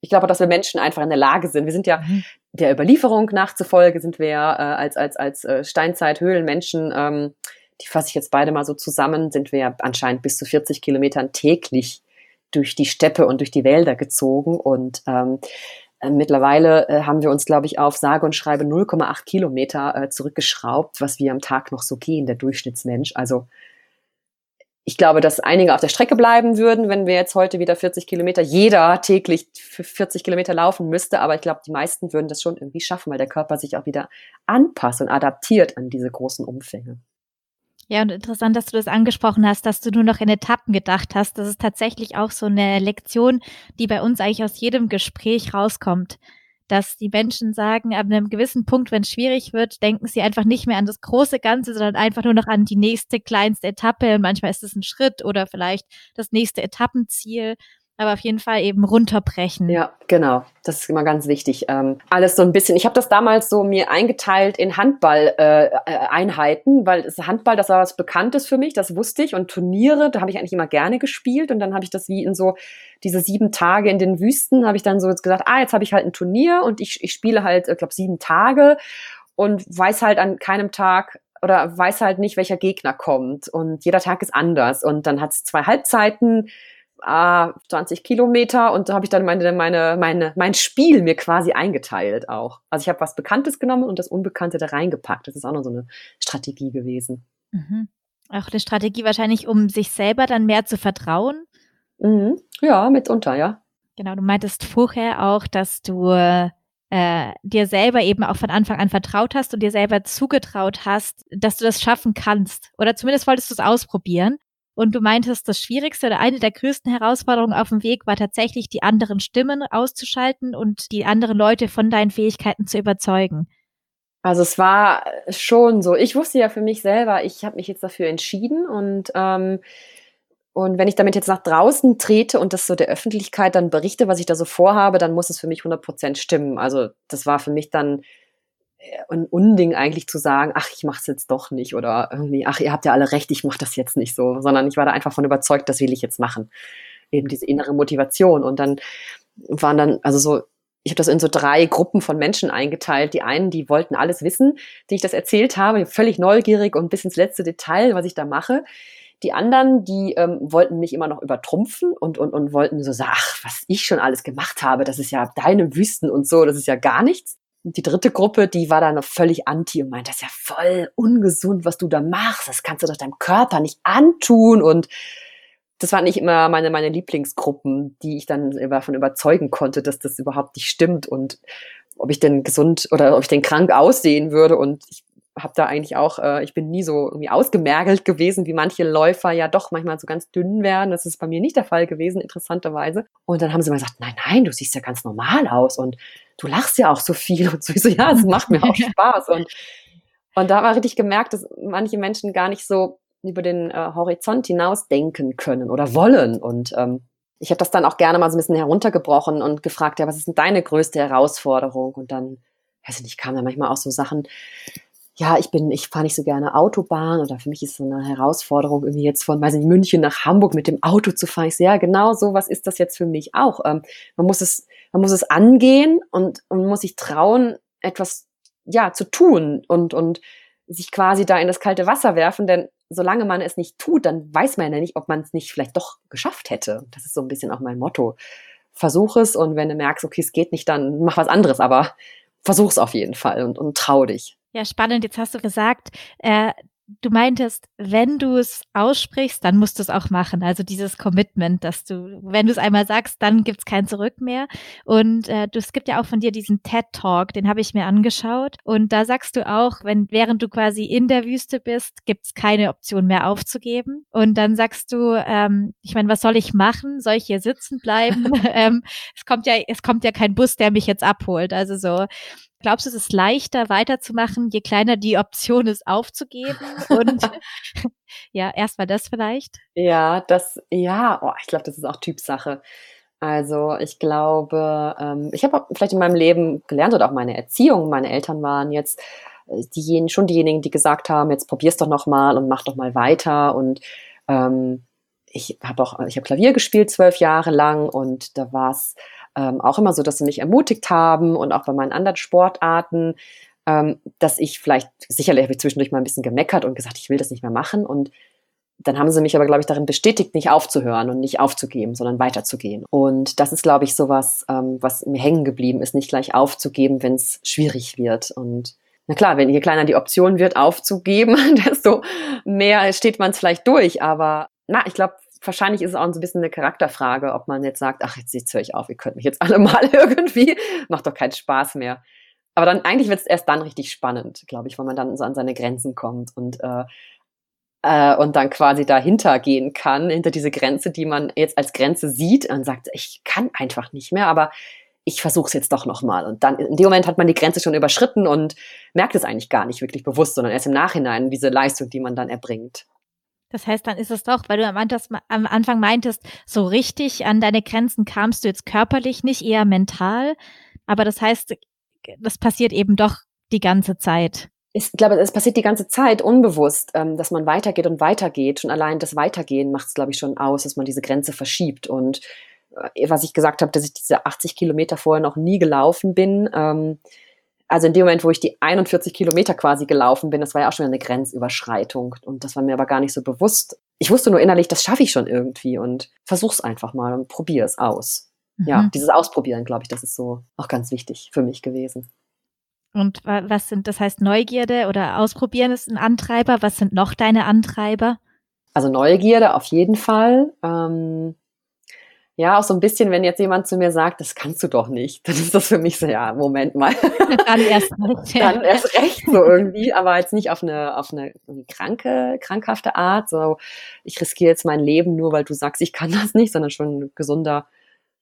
Ich glaube, dass wir Menschen einfach in der Lage sind. Wir sind ja mhm. der Überlieferung nachzufolge, sind wir ja äh, als, als, als äh, Steinzeit-Höhlenmenschen, ähm, die fasse ich jetzt beide mal so zusammen, sind wir ja anscheinend bis zu 40 Kilometern täglich durch die Steppe und durch die Wälder gezogen und ähm, äh, Mittlerweile äh, haben wir uns, glaube ich, auf sage und schreibe 0,8 Kilometer äh, zurückgeschraubt, was wir am Tag noch so gehen, der Durchschnittsmensch. Also ich glaube, dass einige auf der Strecke bleiben würden, wenn wir jetzt heute wieder 40 Kilometer, jeder täglich für 40 Kilometer laufen müsste. Aber ich glaube, die meisten würden das schon irgendwie schaffen, weil der Körper sich auch wieder anpasst und adaptiert an diese großen Umfänge. Ja, und interessant, dass du das angesprochen hast, dass du nur noch in Etappen gedacht hast. Das ist tatsächlich auch so eine Lektion, die bei uns eigentlich aus jedem Gespräch rauskommt. Dass die Menschen sagen, ab einem gewissen Punkt, wenn es schwierig wird, denken sie einfach nicht mehr an das große Ganze, sondern einfach nur noch an die nächste kleinste Etappe. Manchmal ist es ein Schritt oder vielleicht das nächste Etappenziel aber auf jeden Fall eben runterbrechen. Ja, genau. Das ist immer ganz wichtig. Ähm, alles so ein bisschen. Ich habe das damals so mir eingeteilt in Handball-Einheiten, äh, weil das Handball, das war was Bekanntes für mich, das wusste ich. Und Turniere, da habe ich eigentlich immer gerne gespielt. Und dann habe ich das wie in so diese sieben Tage in den Wüsten, habe ich dann so gesagt, ah, jetzt habe ich halt ein Turnier und ich, ich spiele halt, ich glaube, sieben Tage und weiß halt an keinem Tag, oder weiß halt nicht, welcher Gegner kommt. Und jeder Tag ist anders. Und dann hat es zwei Halbzeiten, ah, 20 Kilometer und da habe ich dann meine, meine, meine, mein Spiel mir quasi eingeteilt auch. Also ich habe was Bekanntes genommen und das Unbekannte da reingepackt. Das ist auch noch so eine Strategie gewesen. Mhm. Auch eine Strategie wahrscheinlich, um sich selber dann mehr zu vertrauen. Mhm. Ja, mitunter, ja. Genau, du meintest vorher auch, dass du äh, dir selber eben auch von Anfang an vertraut hast und dir selber zugetraut hast, dass du das schaffen kannst. Oder zumindest wolltest du es ausprobieren. Und du meintest, das Schwierigste oder eine der größten Herausforderungen auf dem Weg war tatsächlich, die anderen Stimmen auszuschalten und die anderen Leute von deinen Fähigkeiten zu überzeugen. Also es war schon so. Ich wusste ja für mich selber, ich habe mich jetzt dafür entschieden und ähm, und wenn ich damit jetzt nach draußen trete und das so der Öffentlichkeit dann berichte, was ich da so vorhabe, dann muss es für mich 100 Prozent stimmen. Also das war für mich dann ein Unding eigentlich zu sagen, ach, ich mache es jetzt doch nicht oder irgendwie, ach, ihr habt ja alle recht, ich mache das jetzt nicht so, sondern ich war da einfach von überzeugt, das will ich jetzt machen. Eben diese innere Motivation und dann waren dann, also so, ich habe das in so drei Gruppen von Menschen eingeteilt. Die einen, die wollten alles wissen, die ich das erzählt habe, völlig neugierig und bis ins letzte Detail, was ich da mache. Die anderen, die ähm, wollten mich immer noch übertrumpfen und, und, und wollten so sagen, ach, was ich schon alles gemacht habe, das ist ja deine Wüsten und so, das ist ja gar nichts. Die dritte Gruppe, die war dann noch völlig anti und meint, das ist ja voll ungesund, was du da machst. Das kannst du doch deinem Körper nicht antun. Und das waren nicht immer meine, meine Lieblingsgruppen, die ich dann davon überzeugen konnte, dass das überhaupt nicht stimmt und ob ich denn gesund oder ob ich denn krank aussehen würde. Und ich habe da eigentlich auch, äh, ich bin nie so irgendwie ausgemergelt gewesen, wie manche Läufer ja doch manchmal so ganz dünn werden. Das ist bei mir nicht der Fall gewesen, interessanterweise. Und dann haben sie mal gesagt, nein, nein, du siehst ja ganz normal aus und du lachst ja auch so viel. Und so ich so, ja, es macht mir auch Spaß. Und, und da war richtig gemerkt, dass manche Menschen gar nicht so über den äh, Horizont hinaus denken können oder wollen. Und ähm, ich habe das dann auch gerne mal so ein bisschen heruntergebrochen und gefragt, ja, was ist denn deine größte Herausforderung? Und dann, weiß ich nicht, kamen da manchmal auch so Sachen, ja, ich bin, ich fahre nicht so gerne Autobahn oder für mich ist so eine Herausforderung, irgendwie jetzt von, weiß nicht, München nach Hamburg mit dem Auto zu fahren. Ich sehe, ja, genau so, was ist das jetzt für mich auch? Ähm, man muss es, man muss es angehen und, und muss sich trauen, etwas, ja, zu tun und, und sich quasi da in das kalte Wasser werfen, denn solange man es nicht tut, dann weiß man ja nicht, ob man es nicht vielleicht doch geschafft hätte. Das ist so ein bisschen auch mein Motto. Versuch es und wenn du merkst, okay, es geht nicht, dann mach was anderes, aber versuch es auf jeden Fall und, und trau dich. Ja, spannend. Jetzt hast du gesagt, äh, du meintest, wenn du es aussprichst, dann musst du es auch machen. Also dieses Commitment, dass du, wenn du es einmal sagst, dann gibt's kein Zurück mehr. Und äh, du, es gibt ja auch von dir diesen TED Talk, den habe ich mir angeschaut. Und da sagst du auch, wenn während du quasi in der Wüste bist, gibt's keine Option mehr aufzugeben. Und dann sagst du, ähm, ich meine, was soll ich machen? Soll ich hier sitzen bleiben? ähm, es kommt ja, es kommt ja kein Bus, der mich jetzt abholt. Also so, Glaubst du, es ist leichter weiterzumachen, je kleiner die Option ist, aufzugeben? Und ja, erstmal das vielleicht. Ja, das, ja, oh, ich glaube, das ist auch Typsache. Also ich glaube, ähm, ich habe vielleicht in meinem Leben gelernt oder auch meine Erziehung, meine Eltern waren jetzt äh, diejenigen, schon diejenigen, die gesagt haben, jetzt probier's doch noch mal und mach doch mal weiter. Und ähm, ich habe auch, ich habe Klavier gespielt zwölf Jahre lang und da war es ähm, auch immer so, dass sie mich ermutigt haben und auch bei meinen anderen Sportarten, ähm, dass ich vielleicht, sicherlich habe ich zwischendurch mal ein bisschen gemeckert und gesagt, ich will das nicht mehr machen und dann haben sie mich aber, glaube ich, darin bestätigt, nicht aufzuhören und nicht aufzugeben, sondern weiterzugehen. Und das ist, glaube ich, sowas, ähm, was mir hängen geblieben ist, nicht gleich aufzugeben, wenn es schwierig wird. Und na klar, wenn je kleiner die Option wird, aufzugeben, desto mehr steht man es vielleicht durch. Aber na, ich glaube, wahrscheinlich ist es auch so ein bisschen eine Charakterfrage, ob man jetzt sagt, ach, jetzt, jetzt höre ich auf, ihr könnt mich jetzt alle mal irgendwie, macht doch keinen Spaß mehr. Aber dann eigentlich wird es erst dann richtig spannend, glaube ich, wenn man dann so an seine Grenzen kommt und äh, äh, und dann quasi dahinter gehen kann, hinter diese Grenze, die man jetzt als Grenze sieht und sagt, ich kann einfach nicht mehr, aber ich versuche es jetzt doch nochmal. Und dann in dem Moment hat man die Grenze schon überschritten und merkt es eigentlich gar nicht wirklich bewusst, sondern erst im Nachhinein diese Leistung, die man dann erbringt. Das heißt, dann ist es doch, weil du am, Anfang meintest, so richtig an deine Grenzen kamst du jetzt körperlich nicht, eher mental. Aber das heißt, das passiert eben doch die ganze Zeit. Ich glaube, es passiert die ganze Zeit unbewusst, ähm, dass man weitergeht und weitergeht. Schon allein das Weitergehen macht es, glaube ich, schon aus, dass man diese Grenze verschiebt. Und äh, was ich gesagt habe, dass ich diese 80 Kilometer vorher noch nie gelaufen bin, ähm, also in dem Moment, wo ich die 41 Kilometer quasi gelaufen bin, das war ja auch schon eine Grenzüberschreitung. Und das war mir aber gar nicht so bewusst. Ich wusste nur innerlich, das schaffe ich schon irgendwie und versuch's einfach mal und probiere es aus. Mhm. Ja, dieses Ausprobieren, glaube ich, das ist so auch ganz wichtig für mich gewesen. Und was sind, das heißt Neugierde oder Ausprobieren ist ein Antreiber. Was sind noch deine Antreiber? Also Neugierde auf jeden Fall. Ähm, ja, auch so ein bisschen, wenn jetzt jemand zu mir sagt, das kannst du doch nicht, dann ist das für mich so, ja, Moment mal. Dann erst recht. Dann erst recht so irgendwie, aber jetzt nicht auf eine, auf eine kranke, krankhafte Art, so, ich riskiere jetzt mein Leben nur, weil du sagst, ich kann das nicht, sondern schon ein gesunder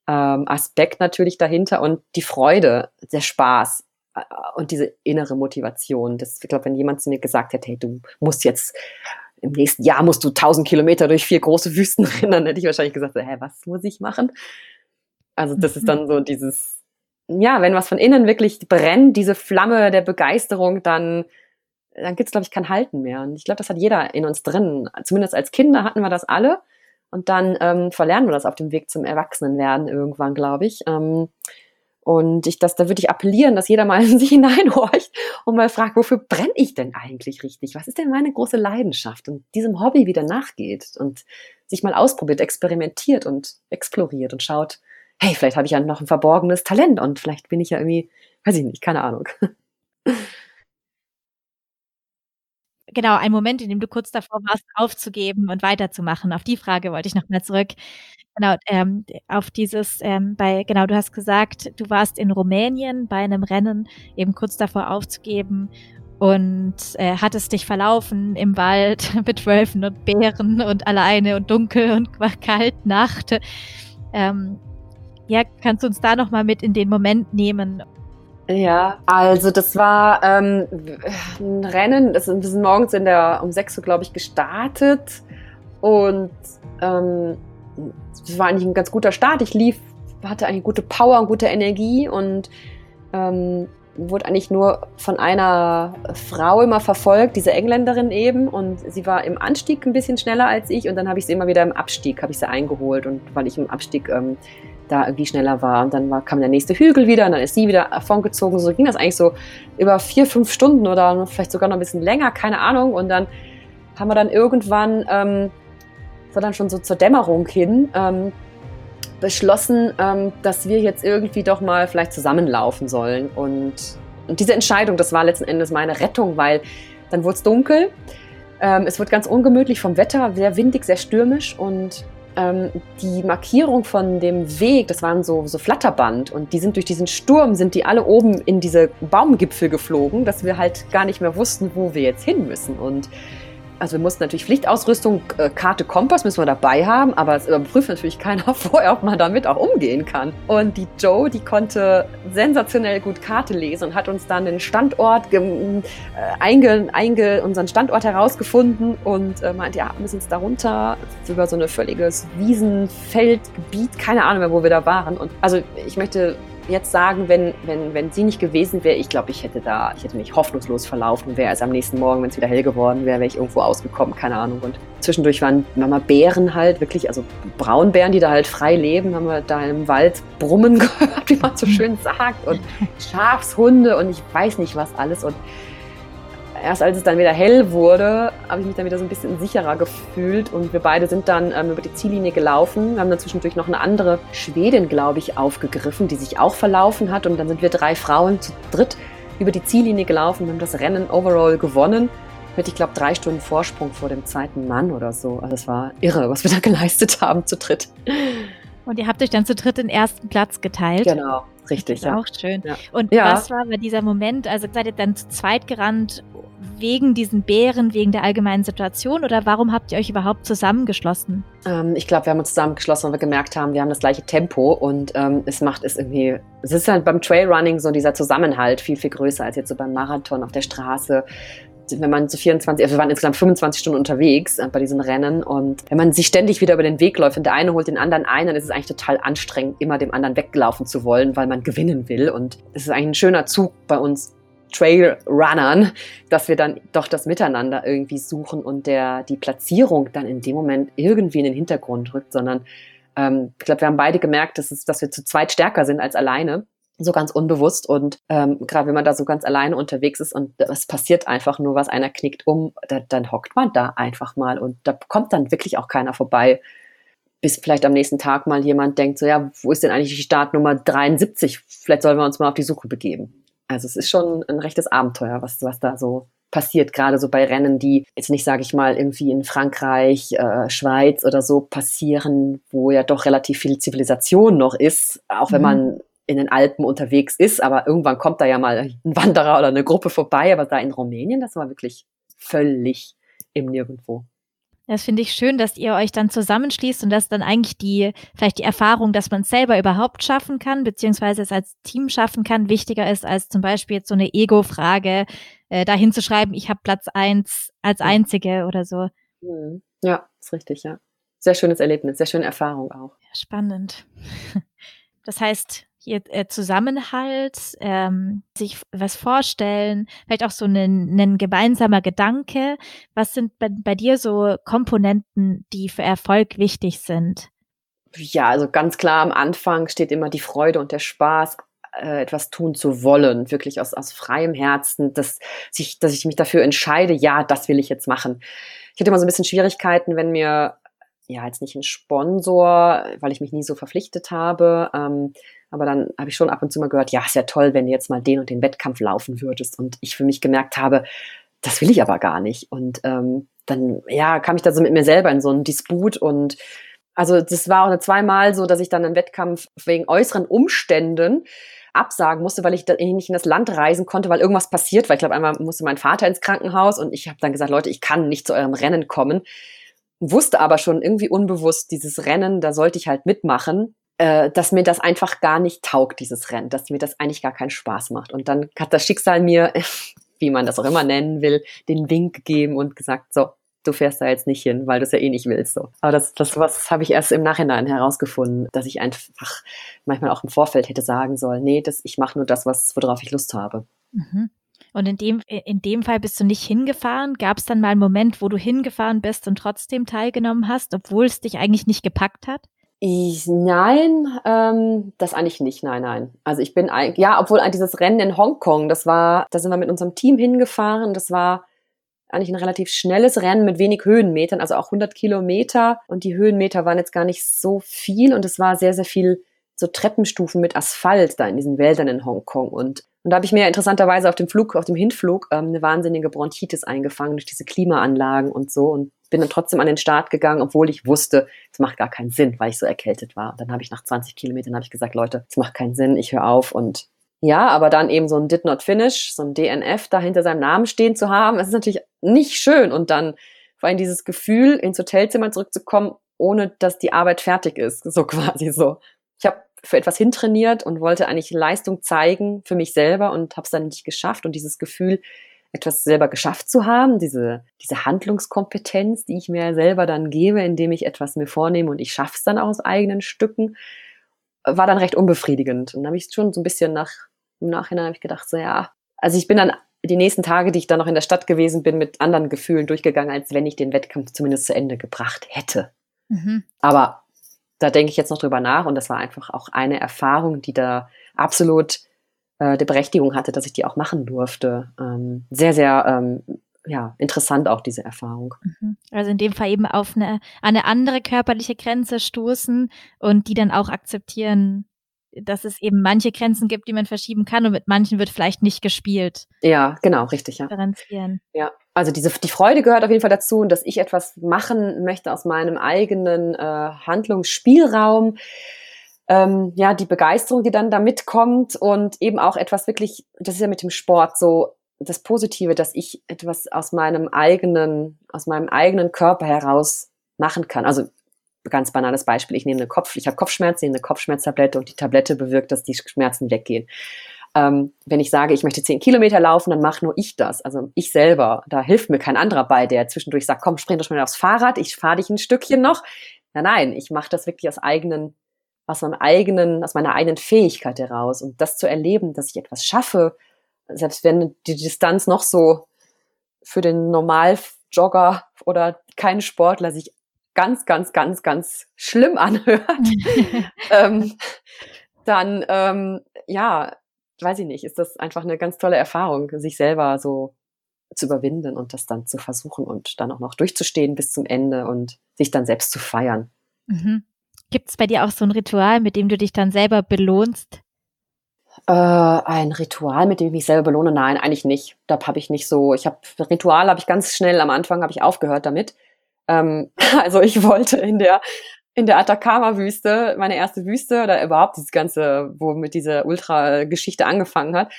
ähm, Aspekt natürlich dahinter und die Freude, der Spaß äh, und diese innere Motivation. Das, ich glaube, wenn jemand zu mir gesagt hätte, hey, du musst jetzt im nächsten Jahr musst du 1000 Kilometer durch vier große Wüsten rennen, dann hätte ich wahrscheinlich gesagt, hä, was muss ich machen? Also das ist mhm. dann so dieses, ja, wenn was von innen wirklich brennt, diese Flamme der Begeisterung, dann, dann gibt's glaube ich, kein Halten mehr. Und ich glaube, das hat jeder in uns drin. Zumindest als Kinder hatten wir das alle. Und dann ähm, verlernen wir das auf dem Weg zum Erwachsenenwerden irgendwann, glaube ich. Ähm, und ich, das, da würde ich appellieren, dass jeder mal in sich hineinhorcht und mal fragt, wofür brenne ich denn eigentlich richtig? Was ist denn meine große Leidenschaft? Und diesem Hobby wieder nachgeht und sich mal ausprobiert, experimentiert und exploriert und schaut, hey, vielleicht habe ich ja noch ein verborgenes Talent und vielleicht bin ich ja irgendwie, weiß ich nicht, keine Ahnung. Genau, ein Moment, in dem du kurz davor warst, aufzugeben und weiterzumachen. Auf die Frage wollte ich noch mal zurück. Genau, ähm, auf dieses, ähm, bei, genau, du hast gesagt, du warst in Rumänien bei einem Rennen, eben kurz davor aufzugeben und äh, hattest dich verlaufen im Wald mit Wölfen und Bären und alleine und dunkel und kalt Nacht. Ähm, ja, kannst du uns da noch mal mit in den Moment nehmen? Ja, also das war ähm, ein Rennen, das, wir sind morgens in der, um 6 Uhr, glaube ich, gestartet und ähm, das war eigentlich ein ganz guter Start. Ich lief, hatte eine gute Power und gute Energie und ähm, wurde eigentlich nur von einer Frau immer verfolgt, diese Engländerin eben. Und sie war im Anstieg ein bisschen schneller als ich und dann habe ich sie immer wieder im Abstieg, habe ich sie eingeholt und weil ich im Abstieg ähm, da irgendwie schneller war. Und dann war, kam der nächste Hügel wieder und dann ist sie wieder davongezogen. So ging das eigentlich so über vier, fünf Stunden oder vielleicht sogar noch ein bisschen länger, keine Ahnung. Und dann haben wir dann irgendwann, ähm, war dann schon so zur Dämmerung hin, ähm, beschlossen, ähm, dass wir jetzt irgendwie doch mal vielleicht zusammenlaufen sollen. Und, und diese Entscheidung, das war letzten Endes meine Rettung, weil dann wurde es dunkel. Ähm, es wurde ganz ungemütlich vom Wetter, sehr windig, sehr stürmisch und ähm, die Markierung von dem Weg, das waren so, so Flatterband und die sind durch diesen Sturm, sind die alle oben in diese Baumgipfel geflogen, dass wir halt gar nicht mehr wussten, wo wir jetzt hin müssen. Und also wir mussten natürlich Pflichtausrüstung, äh, Karte, Kompass müssen wir dabei haben, aber es überprüft natürlich keiner vorher, ob man damit auch umgehen kann. Und die Joe, die konnte sensationell gut Karte lesen und hat uns dann den Standort, äh, einge, einge, unseren Standort herausgefunden und äh, meinte, ja, wir jetzt da runter über so ein völliges Wiesenfeldgebiet, keine Ahnung mehr, wo wir da waren. Und also ich möchte jetzt sagen, wenn, wenn, wenn sie nicht gewesen wäre, ich glaube, ich hätte da, ich hätte mich hoffnungslos verlaufen, wäre erst am nächsten Morgen, wenn es wieder hell geworden wäre, wäre ich irgendwo ausgekommen, keine Ahnung. Und zwischendurch waren Mama Bären halt, wirklich, also Braunbären, die da halt frei leben, haben wir da im Wald brummen gehört, wie man so schön sagt, und Schafshunde und ich weiß nicht was alles. Und erst als es dann wieder hell wurde, habe ich mich dann wieder so ein bisschen sicherer gefühlt und wir beide sind dann ähm, über die Ziellinie gelaufen. Wir haben dann zwischendurch noch eine andere Schwedin, glaube ich, aufgegriffen, die sich auch verlaufen hat und dann sind wir drei Frauen zu dritt über die Ziellinie gelaufen, haben das Rennen overall gewonnen mit, ich glaube, drei Stunden Vorsprung vor dem zweiten Mann oder so. Also es war irre, was wir da geleistet haben zu dritt. Und ihr habt euch dann zu dritt den ersten Platz geteilt. Genau, richtig. Das ist ja. auch schön. Ja. Und ja. was war bei dieser Moment? Also seid ihr dann zu zweit gerannt wegen diesen Bären, wegen der allgemeinen Situation oder warum habt ihr euch überhaupt zusammengeschlossen? Ähm, ich glaube, wir haben uns zusammengeschlossen, weil wir gemerkt haben, wir haben das gleiche Tempo und ähm, es macht es irgendwie, es ist halt beim Trailrunning so dieser Zusammenhalt viel, viel größer als jetzt so beim Marathon auf der Straße wenn man so 24, also wir waren insgesamt 25 Stunden unterwegs äh, bei diesem Rennen. Und wenn man sich ständig wieder über den Weg läuft und der eine holt den anderen ein, dann ist es eigentlich total anstrengend, immer dem anderen weglaufen zu wollen, weil man gewinnen will. Und es ist eigentlich ein schöner Zug bei uns Trailrunnern, dass wir dann doch das Miteinander irgendwie suchen und der die Platzierung dann in dem Moment irgendwie in den Hintergrund rückt, sondern ähm, ich glaube, wir haben beide gemerkt, dass, es, dass wir zu zweit stärker sind als alleine so ganz unbewusst und ähm, gerade wenn man da so ganz alleine unterwegs ist und es passiert einfach nur was, einer knickt um, da, dann hockt man da einfach mal und da kommt dann wirklich auch keiner vorbei, bis vielleicht am nächsten Tag mal jemand denkt, so ja, wo ist denn eigentlich die Startnummer 73? Vielleicht sollen wir uns mal auf die Suche begeben. Also es ist schon ein rechtes Abenteuer, was, was da so passiert, gerade so bei Rennen, die jetzt nicht, sage ich mal, irgendwie in Frankreich, äh, Schweiz oder so passieren, wo ja doch relativ viel Zivilisation noch ist, auch wenn mhm. man in den Alpen unterwegs ist, aber irgendwann kommt da ja mal ein Wanderer oder eine Gruppe vorbei, aber da in Rumänien, das war wirklich völlig im Nirgendwo. Das finde ich schön, dass ihr euch dann zusammenschließt und dass dann eigentlich die, vielleicht die Erfahrung, dass man es selber überhaupt schaffen kann, beziehungsweise es als Team schaffen kann, wichtiger ist als zum Beispiel jetzt so eine Ego-Frage, äh, dahin zu schreiben, ich habe Platz eins als Einzige oder so. Mhm. Ja, ist richtig, ja. Sehr schönes Erlebnis, sehr schöne Erfahrung auch. Ja, spannend. Das heißt, hier äh, Zusammenhalt, ähm, sich was vorstellen, vielleicht auch so ein, ein gemeinsamer Gedanke. Was sind bei, bei dir so Komponenten, die für Erfolg wichtig sind? Ja, also ganz klar am Anfang steht immer die Freude und der Spaß, äh, etwas tun zu wollen, wirklich aus, aus freiem Herzen, dass, sich, dass ich mich dafür entscheide, ja, das will ich jetzt machen. Ich hatte immer so ein bisschen Schwierigkeiten, wenn mir, ja, jetzt nicht ein Sponsor, weil ich mich nie so verpflichtet habe, ähm, aber dann habe ich schon ab und zu mal gehört, ja, ist ja toll, wenn du jetzt mal den und den Wettkampf laufen würdest. Und ich für mich gemerkt habe, das will ich aber gar nicht. Und ähm, dann, ja, kam ich da so mit mir selber in so einen Disput und also das war auch zweimal so, dass ich dann einen Wettkampf wegen äußeren Umständen absagen musste, weil ich da nicht in das Land reisen konnte, weil irgendwas passiert war. Ich glaube, einmal musste mein Vater ins Krankenhaus und ich habe dann gesagt, Leute, ich kann nicht zu eurem Rennen kommen. Wusste aber schon irgendwie unbewusst, dieses Rennen, da sollte ich halt mitmachen, äh, dass mir das einfach gar nicht taugt, dieses Rennen, dass mir das eigentlich gar keinen Spaß macht. Und dann hat das Schicksal mir, wie man das auch immer nennen will, den Wink gegeben und gesagt, so, du fährst da jetzt nicht hin, weil du es ja eh nicht willst. So. Aber das, das was habe ich erst im Nachhinein herausgefunden, dass ich einfach manchmal auch im Vorfeld hätte sagen sollen, nee, das, ich mache nur das, was, worauf ich Lust habe. Mhm. Und in dem, in dem Fall bist du nicht hingefahren? Gab es dann mal einen Moment, wo du hingefahren bist und trotzdem teilgenommen hast, obwohl es dich eigentlich nicht gepackt hat? Ich, nein, ähm, das eigentlich nicht, nein, nein. Also ich bin, ja, obwohl dieses Rennen in Hongkong, das war, da sind wir mit unserem Team hingefahren, das war eigentlich ein relativ schnelles Rennen mit wenig Höhenmetern, also auch 100 Kilometer. Und die Höhenmeter waren jetzt gar nicht so viel und es war sehr, sehr viel so Treppenstufen mit Asphalt da in diesen Wäldern in Hongkong. Und, und da habe ich mir interessanterweise auf dem Flug, auf dem Hinflug ähm, eine wahnsinnige Bronchitis eingefangen durch diese Klimaanlagen und so und bin dann trotzdem an den Start gegangen, obwohl ich wusste, es macht gar keinen Sinn, weil ich so erkältet war. Und dann habe ich nach 20 Kilometern ich gesagt, Leute, es macht keinen Sinn, ich höre auf und ja, aber dann eben so ein Did Not Finish, so ein DNF da hinter seinem Namen stehen zu haben, das ist natürlich nicht schön. Und dann vor allem dieses Gefühl, ins Hotelzimmer zurückzukommen, ohne dass die Arbeit fertig ist, so quasi so. Ich habe für etwas hintrainiert und wollte eigentlich Leistung zeigen für mich selber und habe es dann nicht geschafft. Und dieses Gefühl, etwas selber geschafft zu haben, diese, diese Handlungskompetenz, die ich mir selber dann gebe, indem ich etwas mir vornehme und ich schaffe es dann auch aus eigenen Stücken, war dann recht unbefriedigend. Und dann habe ich schon so ein bisschen nach im Nachhinein habe ich gedacht, so ja, also ich bin dann die nächsten Tage, die ich dann noch in der Stadt gewesen bin, mit anderen Gefühlen durchgegangen, als wenn ich den Wettkampf zumindest zu Ende gebracht hätte. Mhm. Aber da denke ich jetzt noch drüber nach und das war einfach auch eine Erfahrung, die da absolut äh, die Berechtigung hatte, dass ich die auch machen durfte. Ähm, sehr, sehr ähm, ja, interessant auch diese Erfahrung. Mhm. Also in dem Fall eben auf eine, eine andere körperliche Grenze stoßen und die dann auch akzeptieren, dass es eben manche Grenzen gibt, die man verschieben kann und mit manchen wird vielleicht nicht gespielt. Ja, genau, richtig, ja. Differenzieren. Ja, also diese, die Freude gehört auf jeden Fall dazu und dass ich etwas machen möchte aus meinem eigenen äh, Handlungsspielraum. Ähm, ja, die Begeisterung, die dann da mitkommt und eben auch etwas wirklich, das ist ja mit dem Sport so das Positive, dass ich etwas aus meinem eigenen, aus meinem eigenen Körper heraus machen kann. Also ganz banales Beispiel, ich nehme eine Kopf, ich habe Kopfschmerzen, nehme eine Kopfschmerztablette und die Tablette bewirkt, dass die Schmerzen weggehen. Ähm, wenn ich sage, ich möchte zehn Kilometer laufen, dann mache nur ich das. Also ich selber, da hilft mir kein anderer bei, der zwischendurch sagt, komm, spring doch schnell aufs Fahrrad, ich fahre dich ein Stückchen noch. Nein, nein, ich mache das wirklich aus eigenen, aus meinem eigenen, aus meiner eigenen Fähigkeit heraus. Und das zu erleben, dass ich etwas schaffe, selbst wenn die Distanz noch so für den Normaljogger oder keinen Sportler sich ganz, ganz, ganz, ganz schlimm anhört, ähm, dann ähm, ja, weiß ich nicht, ist das einfach eine ganz tolle Erfahrung, sich selber so zu überwinden und das dann zu versuchen und dann auch noch durchzustehen bis zum Ende und sich dann selbst zu feiern. Mhm. Gibt es bei dir auch so ein Ritual, mit dem du dich dann selber belohnst? Äh, ein Ritual, mit dem ich mich selber belohne? Nein, eigentlich nicht. Da habe ich nicht so. Ich habe Ritual habe ich ganz schnell am Anfang habe ich aufgehört damit. Ähm, also ich wollte in der in der Atacama-Wüste, meine erste Wüste oder überhaupt dieses ganze, wo mit dieser Ultra-Geschichte angefangen hat,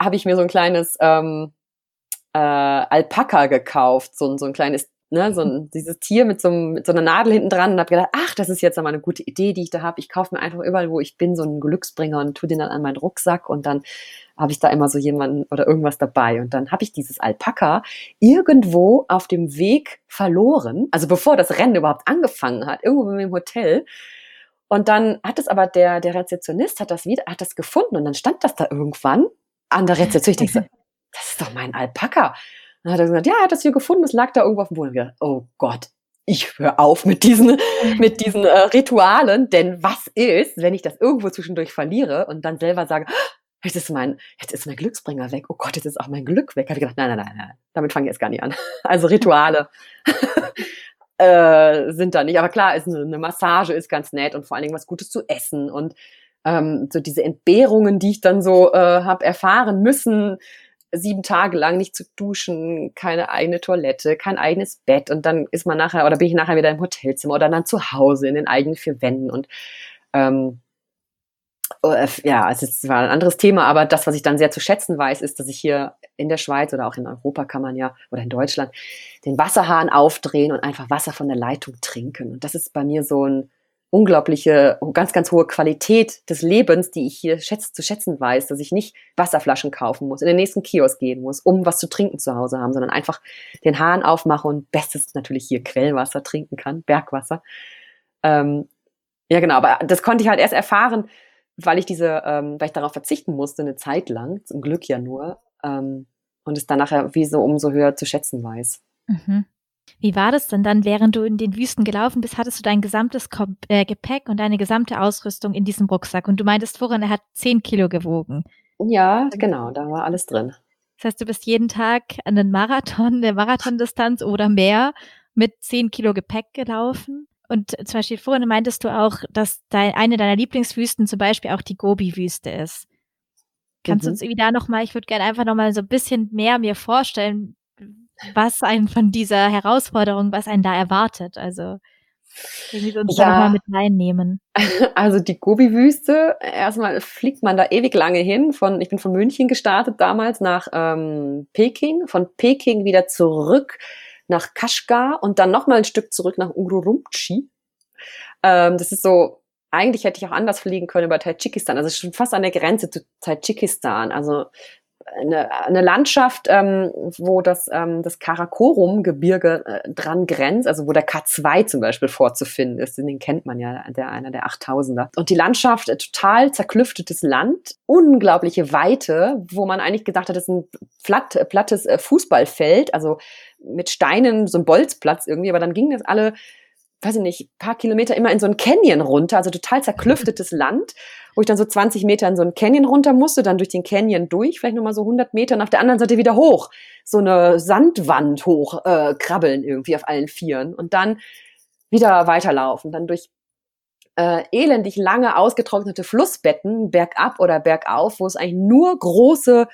habe ich mir so ein kleines ähm, äh, Alpaka gekauft, so, so ein kleines ne, so ein, dieses Tier mit so, mit so einer Nadel hinten dran und habe gedacht, ach, das ist jetzt aber eine gute Idee, die ich da habe. Ich kaufe mir einfach überall, wo ich bin, so einen Glücksbringer und tue den dann an meinen Rucksack und dann habe ich da immer so jemanden oder irgendwas dabei. Und dann habe ich dieses Alpaka irgendwo auf dem Weg verloren, also bevor das Rennen überhaupt angefangen hat, irgendwo im Hotel. Und dann hat es aber der, der Rezeptionist hat das wieder, hat das gefunden und dann stand das da irgendwann an der Rezeption. Ich denke so, das ist doch mein Alpaka. Dann hat er gesagt, ja, er hat das hier gefunden, es lag da irgendwo auf dem Boden. Ich dachte, oh Gott, ich höre auf mit diesen, mit diesen äh, Ritualen, denn was ist, wenn ich das irgendwo zwischendurch verliere und dann selber sage, jetzt ist mein, jetzt ist mein Glücksbringer weg. Oh Gott, jetzt ist auch mein Glück weg. Habe ich gedacht, nein, nein, nein, nein, damit fange ich jetzt gar nicht an. Also Rituale äh, sind da nicht. Aber klar, ist eine, eine Massage ist ganz nett und vor allen Dingen was Gutes zu essen und ähm, so diese Entbehrungen, die ich dann so äh, habe erfahren müssen, sieben Tage lang nicht zu duschen, keine eigene Toilette, kein eigenes Bett und dann ist man nachher oder bin ich nachher wieder im Hotelzimmer oder dann zu Hause in den eigenen vier Wänden und ähm, äh, ja, es war ein anderes Thema, aber das, was ich dann sehr zu schätzen weiß, ist, dass ich hier in der Schweiz oder auch in Europa kann man ja oder in Deutschland den Wasserhahn aufdrehen und einfach Wasser von der Leitung trinken. Und das ist bei mir so ein unglaubliche, ganz, ganz hohe Qualität des Lebens, die ich hier schätz, zu schätzen weiß, dass ich nicht Wasserflaschen kaufen muss, in den nächsten Kiosk gehen muss, um was zu trinken zu Hause haben, sondern einfach den Hahn aufmache und bestes natürlich hier Quellwasser trinken kann, Bergwasser. Ähm, ja, genau, aber das konnte ich halt erst erfahren, weil ich diese, ähm, weil ich darauf verzichten musste, eine Zeit lang, zum Glück ja nur, ähm, und es dann nachher wie so umso höher zu schätzen weiß. Mhm. Wie war das denn dann, während du in den Wüsten gelaufen bist? Hattest du dein gesamtes Kom äh, Gepäck und deine gesamte Ausrüstung in diesem Rucksack? Und du meintest vorhin, er hat zehn Kilo gewogen. Ja, genau, da war alles drin. Das heißt, du bist jeden Tag einen Marathon, eine Marathondistanz oder mehr mit zehn Kilo Gepäck gelaufen. Und zum Beispiel vorhin meintest du auch, dass dein, eine deiner Lieblingswüsten zum Beispiel auch die Gobi-Wüste ist. Kannst mhm. du uns irgendwie da nochmal, ich würde gerne einfach nochmal so ein bisschen mehr mir vorstellen, was einen von dieser Herausforderung, was einen da erwartet. Also irgendwie uns ja. da nochmal mit reinnehmen. Also die Gobi-Wüste, erstmal fliegt man da ewig lange hin. Von, ich bin von München gestartet damals nach ähm, Peking, von Peking wieder zurück nach Kashgar und dann nochmal ein Stück zurück nach Urumqi. Ähm, das ist so, eigentlich hätte ich auch anders fliegen können über Tadschikistan. Also schon fast an der Grenze zu Tadschikistan. Also eine, eine Landschaft, ähm, wo das, ähm, das Karakorum-Gebirge äh, dran grenzt, also wo der K2 zum Beispiel vorzufinden ist, den kennt man ja, der, einer der 8000er. Und die Landschaft, äh, total zerklüftetes Land, unglaubliche Weite, wo man eigentlich gedacht hat, das ist ein platt, äh, plattes äh, Fußballfeld, also mit Steinen, so ein Bolzplatz irgendwie, aber dann ging das alle weiß ich nicht, paar Kilometer immer in so ein Canyon runter, also total zerklüftetes Land, wo ich dann so 20 Meter in so ein Canyon runter musste, dann durch den Canyon durch, vielleicht nochmal so 100 Meter und auf der anderen Seite wieder hoch, so eine Sandwand hoch äh, krabbeln irgendwie auf allen Vieren und dann wieder weiterlaufen, dann durch äh, elendig lange ausgetrocknete Flussbetten, bergab oder bergauf, wo es eigentlich nur große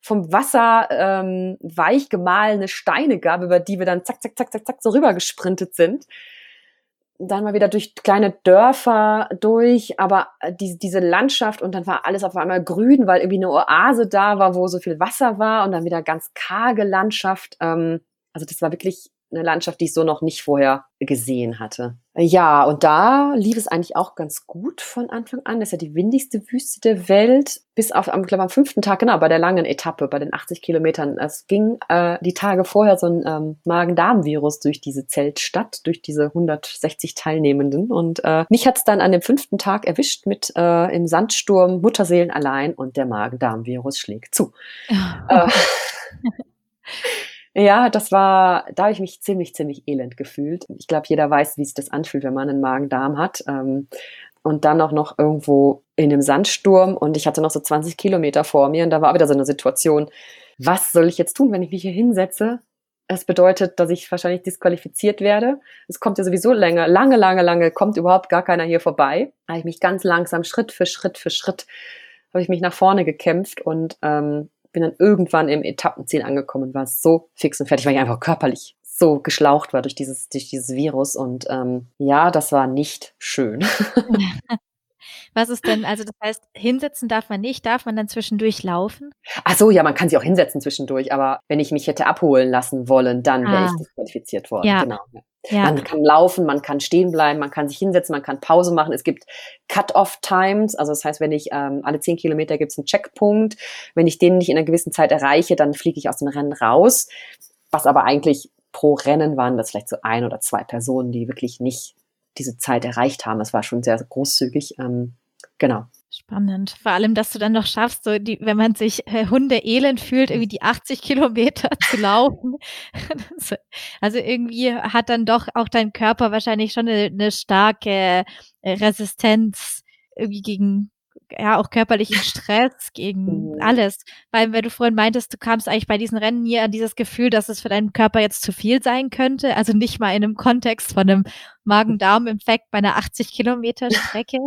vom Wasser ähm, weich gemahlene Steine gab, über die wir dann zack, zack, zack, zack, zack so rüber gesprintet sind dann mal wieder durch kleine Dörfer durch, aber äh, die, diese Landschaft und dann war alles auf einmal grün, weil irgendwie eine Oase da war, wo so viel Wasser war und dann wieder ganz karge Landschaft. Ähm, also das war wirklich eine Landschaft, die ich so noch nicht vorher gesehen hatte. Ja, und da lief es eigentlich auch ganz gut von Anfang an. Das ist ja die windigste Wüste der Welt. Bis auf, am, glaube am fünften Tag, genau, bei der langen Etappe, bei den 80 Kilometern. Es ging äh, die Tage vorher so ein ähm, Magen-Darm-Virus durch diese Zeltstadt, durch diese 160 Teilnehmenden. Und äh, mich hat es dann an dem fünften Tag erwischt mit äh, im Sandsturm Mutterseelen allein und der Magen-Darm-Virus schlägt zu. äh, Ja, das war, da habe ich mich ziemlich, ziemlich elend gefühlt. Ich glaube, jeder weiß, wie sich das anfühlt, wenn man einen Magen-Darm hat. Ähm, und dann auch noch irgendwo in einem Sandsturm und ich hatte noch so 20 Kilometer vor mir und da war wieder so eine Situation, was soll ich jetzt tun, wenn ich mich hier hinsetze? Es bedeutet, dass ich wahrscheinlich disqualifiziert werde. Es kommt ja sowieso länger, lange, lange, lange, kommt überhaupt gar keiner hier vorbei. Da habe ich mich ganz langsam, Schritt für Schritt für Schritt, habe ich mich nach vorne gekämpft und ähm, bin dann irgendwann im Etappenziel angekommen, war so fix und fertig, weil ich einfach körperlich so geschlaucht war durch dieses, durch dieses Virus. Und ähm, ja, das war nicht schön. Was ist denn, also das heißt, hinsetzen darf man nicht, darf man dann zwischendurch laufen? Ach so, ja, man kann sich auch hinsetzen zwischendurch, aber wenn ich mich hätte abholen lassen wollen, dann wäre ah. ich disqualifiziert worden. Ja. Genau. Ja. Man kann laufen, man kann stehen bleiben, man kann sich hinsetzen, man kann Pause machen. Es gibt Cut-off-Times, also das heißt, wenn ich ähm, alle zehn Kilometer gibt es einen Checkpunkt. Wenn ich den nicht in einer gewissen Zeit erreiche, dann fliege ich aus dem Rennen raus. Was aber eigentlich pro Rennen waren das vielleicht so ein oder zwei Personen, die wirklich nicht diese Zeit erreicht haben. Es war schon sehr großzügig. Ähm, genau. Spannend. Vor allem, dass du dann noch schaffst, so die, wenn man sich äh, Hunde elend fühlt, irgendwie die 80 Kilometer zu laufen. also irgendwie hat dann doch auch dein Körper wahrscheinlich schon eine, eine starke äh, Resistenz irgendwie gegen ja auch körperlichen Stress, gegen mhm. alles. Weil, wenn du vorhin meintest, du kamst eigentlich bei diesen Rennen hier an dieses Gefühl, dass es für deinen Körper jetzt zu viel sein könnte. Also nicht mal in einem Kontext von einem Magen-Darm-Infekt bei einer 80 Kilometer Strecke.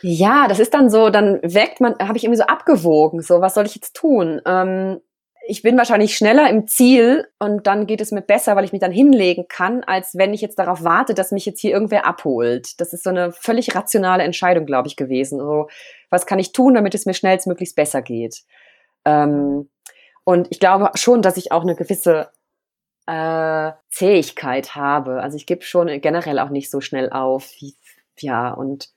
Ja, das ist dann so, dann weckt man, habe ich irgendwie so abgewogen, so was soll ich jetzt tun? Ähm, ich bin wahrscheinlich schneller im Ziel und dann geht es mir besser, weil ich mich dann hinlegen kann, als wenn ich jetzt darauf warte, dass mich jetzt hier irgendwer abholt. Das ist so eine völlig rationale Entscheidung, glaube ich, gewesen. So, was kann ich tun, damit es mir schnellstmöglichst besser geht? Ähm, und ich glaube schon, dass ich auch eine gewisse äh, Zähigkeit habe. Also ich gebe schon generell auch nicht so schnell auf. Wie, ja, und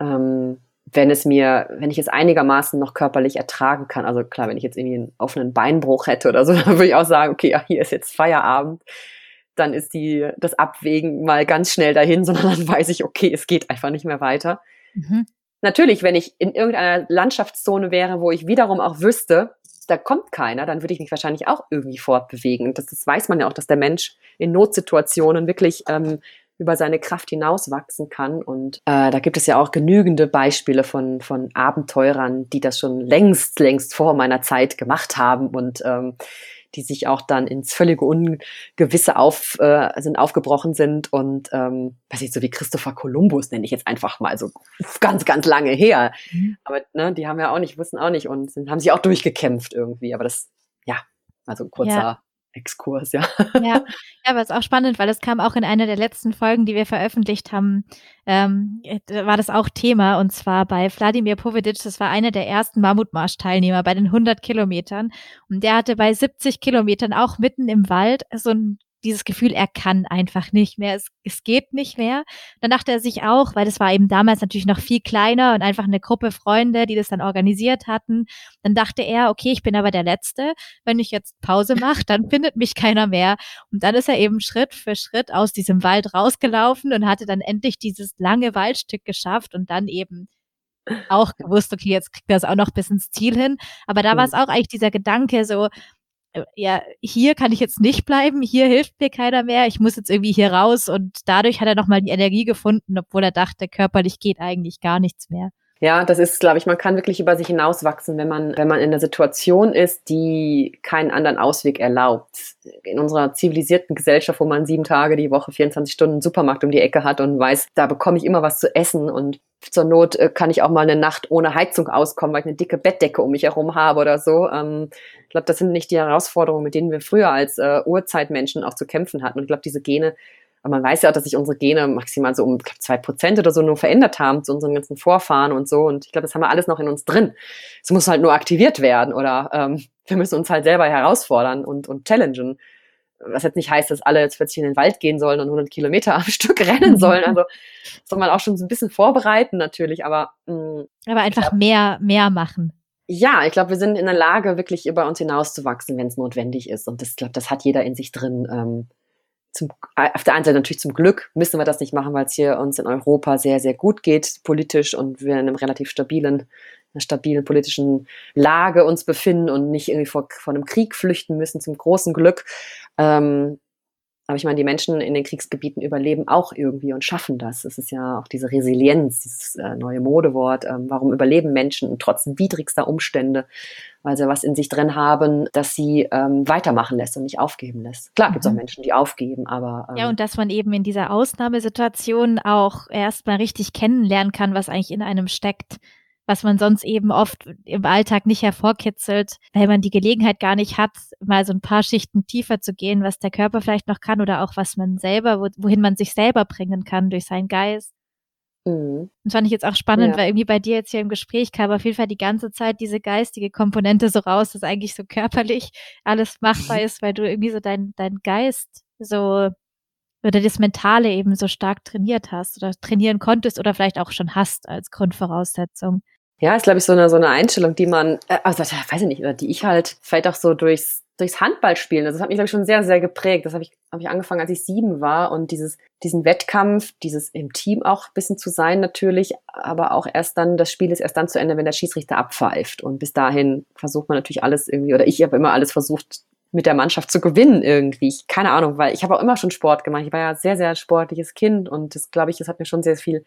ähm, wenn es mir, wenn ich es einigermaßen noch körperlich ertragen kann, also klar, wenn ich jetzt irgendwie einen offenen Beinbruch hätte oder so, dann würde ich auch sagen, okay, ja, hier ist jetzt Feierabend, dann ist die, das Abwägen mal ganz schnell dahin, sondern dann weiß ich, okay, es geht einfach nicht mehr weiter. Mhm. Natürlich, wenn ich in irgendeiner Landschaftszone wäre, wo ich wiederum auch wüsste, da kommt keiner, dann würde ich mich wahrscheinlich auch irgendwie fortbewegen. Das, das weiß man ja auch, dass der Mensch in Notsituationen wirklich ähm, über seine Kraft hinauswachsen kann. Und äh, da gibt es ja auch genügende Beispiele von, von Abenteurern, die das schon längst, längst vor meiner Zeit gemacht haben und ähm, die sich auch dann ins völlige Ungewisse auf, äh, sind aufgebrochen sind und ähm, weiß ich, so wie Christopher Columbus nenne ich jetzt einfach mal so ganz, ganz lange her. Mhm. Aber ne, die haben ja auch nicht, wussten auch nicht und sind, haben sich auch durchgekämpft irgendwie. Aber das, ja, also ein kurzer ja. Exkurs, ja. Ja, ja aber es ist auch spannend, weil es kam auch in einer der letzten Folgen, die wir veröffentlicht haben, ähm, war das auch Thema und zwar bei Wladimir Povedic, das war einer der ersten Mammutmarsch-Teilnehmer bei den 100 Kilometern. Und der hatte bei 70 Kilometern auch mitten im Wald so ein dieses Gefühl, er kann einfach nicht mehr, es, es geht nicht mehr. Dann dachte er sich auch, weil das war eben damals natürlich noch viel kleiner und einfach eine Gruppe Freunde, die das dann organisiert hatten, dann dachte er, okay, ich bin aber der Letzte, wenn ich jetzt Pause mache, dann findet mich keiner mehr. Und dann ist er eben Schritt für Schritt aus diesem Wald rausgelaufen und hatte dann endlich dieses lange Waldstück geschafft und dann eben auch gewusst, okay, jetzt kriegt er es auch noch bis ins Ziel hin. Aber da war es auch eigentlich dieser Gedanke so, ja, hier kann ich jetzt nicht bleiben, hier hilft mir keiner mehr, ich muss jetzt irgendwie hier raus und dadurch hat er nochmal die Energie gefunden, obwohl er dachte, körperlich geht eigentlich gar nichts mehr. Ja, das ist, glaube ich, man kann wirklich über sich hinauswachsen, wenn man, wenn man in einer Situation ist, die keinen anderen Ausweg erlaubt. In unserer zivilisierten Gesellschaft, wo man sieben Tage die Woche, 24 Stunden Supermarkt um die Ecke hat und weiß, da bekomme ich immer was zu essen und zur Not äh, kann ich auch mal eine Nacht ohne Heizung auskommen, weil ich eine dicke Bettdecke um mich herum habe oder so. Ähm, ich glaube, das sind nicht die Herausforderungen, mit denen wir früher als äh, Urzeitmenschen auch zu kämpfen hatten. Und ich glaube, diese Gene aber man weiß ja auch, dass sich unsere Gene maximal so um zwei Prozent oder so nur verändert haben zu unseren ganzen Vorfahren und so. Und ich glaube, das haben wir alles noch in uns drin. Es muss halt nur aktiviert werden oder ähm, wir müssen uns halt selber herausfordern und, und challengen. Was jetzt nicht heißt, dass alle jetzt plötzlich in den Wald gehen sollen und 100 Kilometer am Stück rennen mhm. sollen. Also soll man auch schon so ein bisschen vorbereiten natürlich, aber mh, mm, aber einfach glaub, mehr mehr machen. Ja, ich glaube, wir sind in der Lage, wirklich über uns hinauszuwachsen, wenn es notwendig ist. Und das, glaube, das hat jeder in sich drin. Ähm, zum, auf der einen Seite natürlich zum Glück müssen wir das nicht machen, weil es hier uns in Europa sehr, sehr gut geht, politisch und wir in einem relativ stabilen, stabilen politischen Lage uns befinden und nicht irgendwie vor, vor einem Krieg flüchten müssen, zum großen Glück. Ähm, aber ich meine, die Menschen in den Kriegsgebieten überleben auch irgendwie und schaffen das. Es ist ja auch diese Resilienz, dieses äh, neue Modewort. Ähm, warum überleben Menschen trotz widrigster Umstände? Weil sie was in sich drin haben, dass sie ähm, weitermachen lässt und nicht aufgeben lässt. Klar gibt es auch mhm. Menschen, die aufgeben, aber. Ähm, ja, und dass man eben in dieser Ausnahmesituation auch erstmal richtig kennenlernen kann, was eigentlich in einem steckt was man sonst eben oft im Alltag nicht hervorkitzelt, weil man die Gelegenheit gar nicht hat, mal so ein paar Schichten tiefer zu gehen, was der Körper vielleicht noch kann oder auch was man selber, wohin man sich selber bringen kann durch seinen Geist. Mhm. Das fand ich jetzt auch spannend, ja. weil irgendwie bei dir jetzt hier im Gespräch kam auf jeden Fall die ganze Zeit diese geistige Komponente so raus, dass eigentlich so körperlich alles machbar ist, weil du irgendwie so dein, dein Geist so oder das Mentale eben so stark trainiert hast oder trainieren konntest oder vielleicht auch schon hast als Grundvoraussetzung. Ja, ist, glaube ich, so eine, so eine Einstellung, die man, äh, also weiß ich nicht, oder die ich halt vielleicht auch so durchs durchs Handballspielen. Also das hat mich, glaube ich, schon sehr, sehr geprägt. Das habe ich, hab ich angefangen, als ich sieben war. Und dieses, diesen Wettkampf, dieses im Team auch ein bisschen zu sein natürlich, aber auch erst dann, das Spiel ist erst dann zu Ende, wenn der Schiedsrichter abpfeift. Und bis dahin versucht man natürlich alles irgendwie, oder ich habe immer alles versucht, mit der Mannschaft zu gewinnen irgendwie. Ich, keine Ahnung, weil ich habe auch immer schon Sport gemacht. Ich war ja sehr, sehr sportliches Kind und das, glaube ich, das hat mir schon sehr viel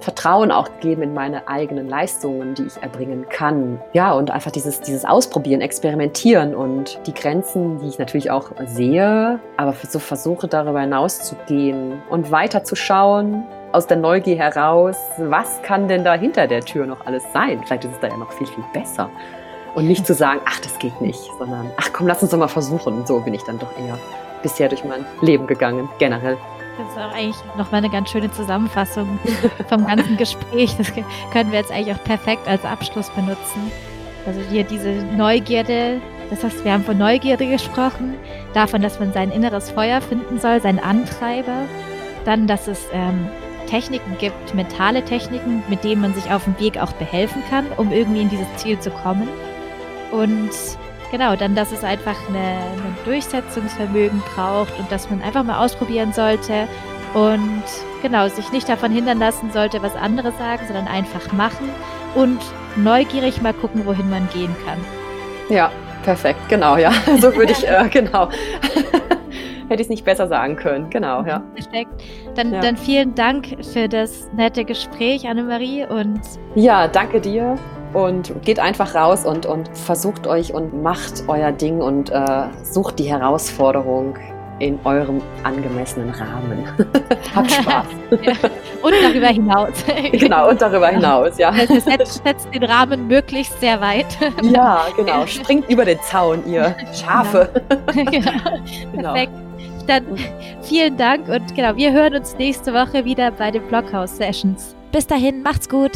Vertrauen auch gegeben in meine eigenen Leistungen, die ich erbringen kann. Ja, und einfach dieses, dieses Ausprobieren, Experimentieren und die Grenzen, die ich natürlich auch sehe, aber so versuche darüber hinaus zu gehen und weiter zu schauen, aus der Neugier heraus, was kann denn da hinter der Tür noch alles sein? Vielleicht ist es da ja noch viel, viel besser. Und nicht zu sagen, ach, das geht nicht, sondern ach komm, lass uns doch mal versuchen. Und so bin ich dann doch eher bisher durch mein Leben gegangen, generell. Das ist auch eigentlich nochmal eine ganz schöne Zusammenfassung vom ganzen Gespräch. Das können wir jetzt eigentlich auch perfekt als Abschluss benutzen. Also hier diese Neugierde, das heißt, wir haben von Neugierde gesprochen, davon, dass man sein inneres Feuer finden soll, seinen Antreiber. Dann, dass es ähm, Techniken gibt, mentale Techniken, mit denen man sich auf dem Weg auch behelfen kann, um irgendwie in dieses Ziel zu kommen. Und genau, dann, dass es einfach eine, ein Durchsetzungsvermögen braucht und dass man einfach mal ausprobieren sollte und genau, sich nicht davon hindern lassen sollte, was andere sagen, sondern einfach machen und neugierig mal gucken, wohin man gehen kann. Ja, perfekt, genau, ja. So würde ich, äh, genau. Hätte ich es nicht besser sagen können, genau, ja. Perfekt. Dann, ja. dann vielen Dank für das nette Gespräch, Annemarie. Und ja, danke dir und geht einfach raus und, und versucht euch und macht euer Ding und äh, sucht die Herausforderung in eurem angemessenen Rahmen. Habt Spaß. ja. Und darüber hinaus. genau, und darüber hinaus, ja. Setzt, setzt den Rahmen möglichst sehr weit. ja, genau. Springt über den Zaun, ihr Schafe. Genau. genau. genau. Perfekt. Dann vielen Dank und genau, wir hören uns nächste Woche wieder bei den Blockhouse Sessions. Bis dahin, macht's gut.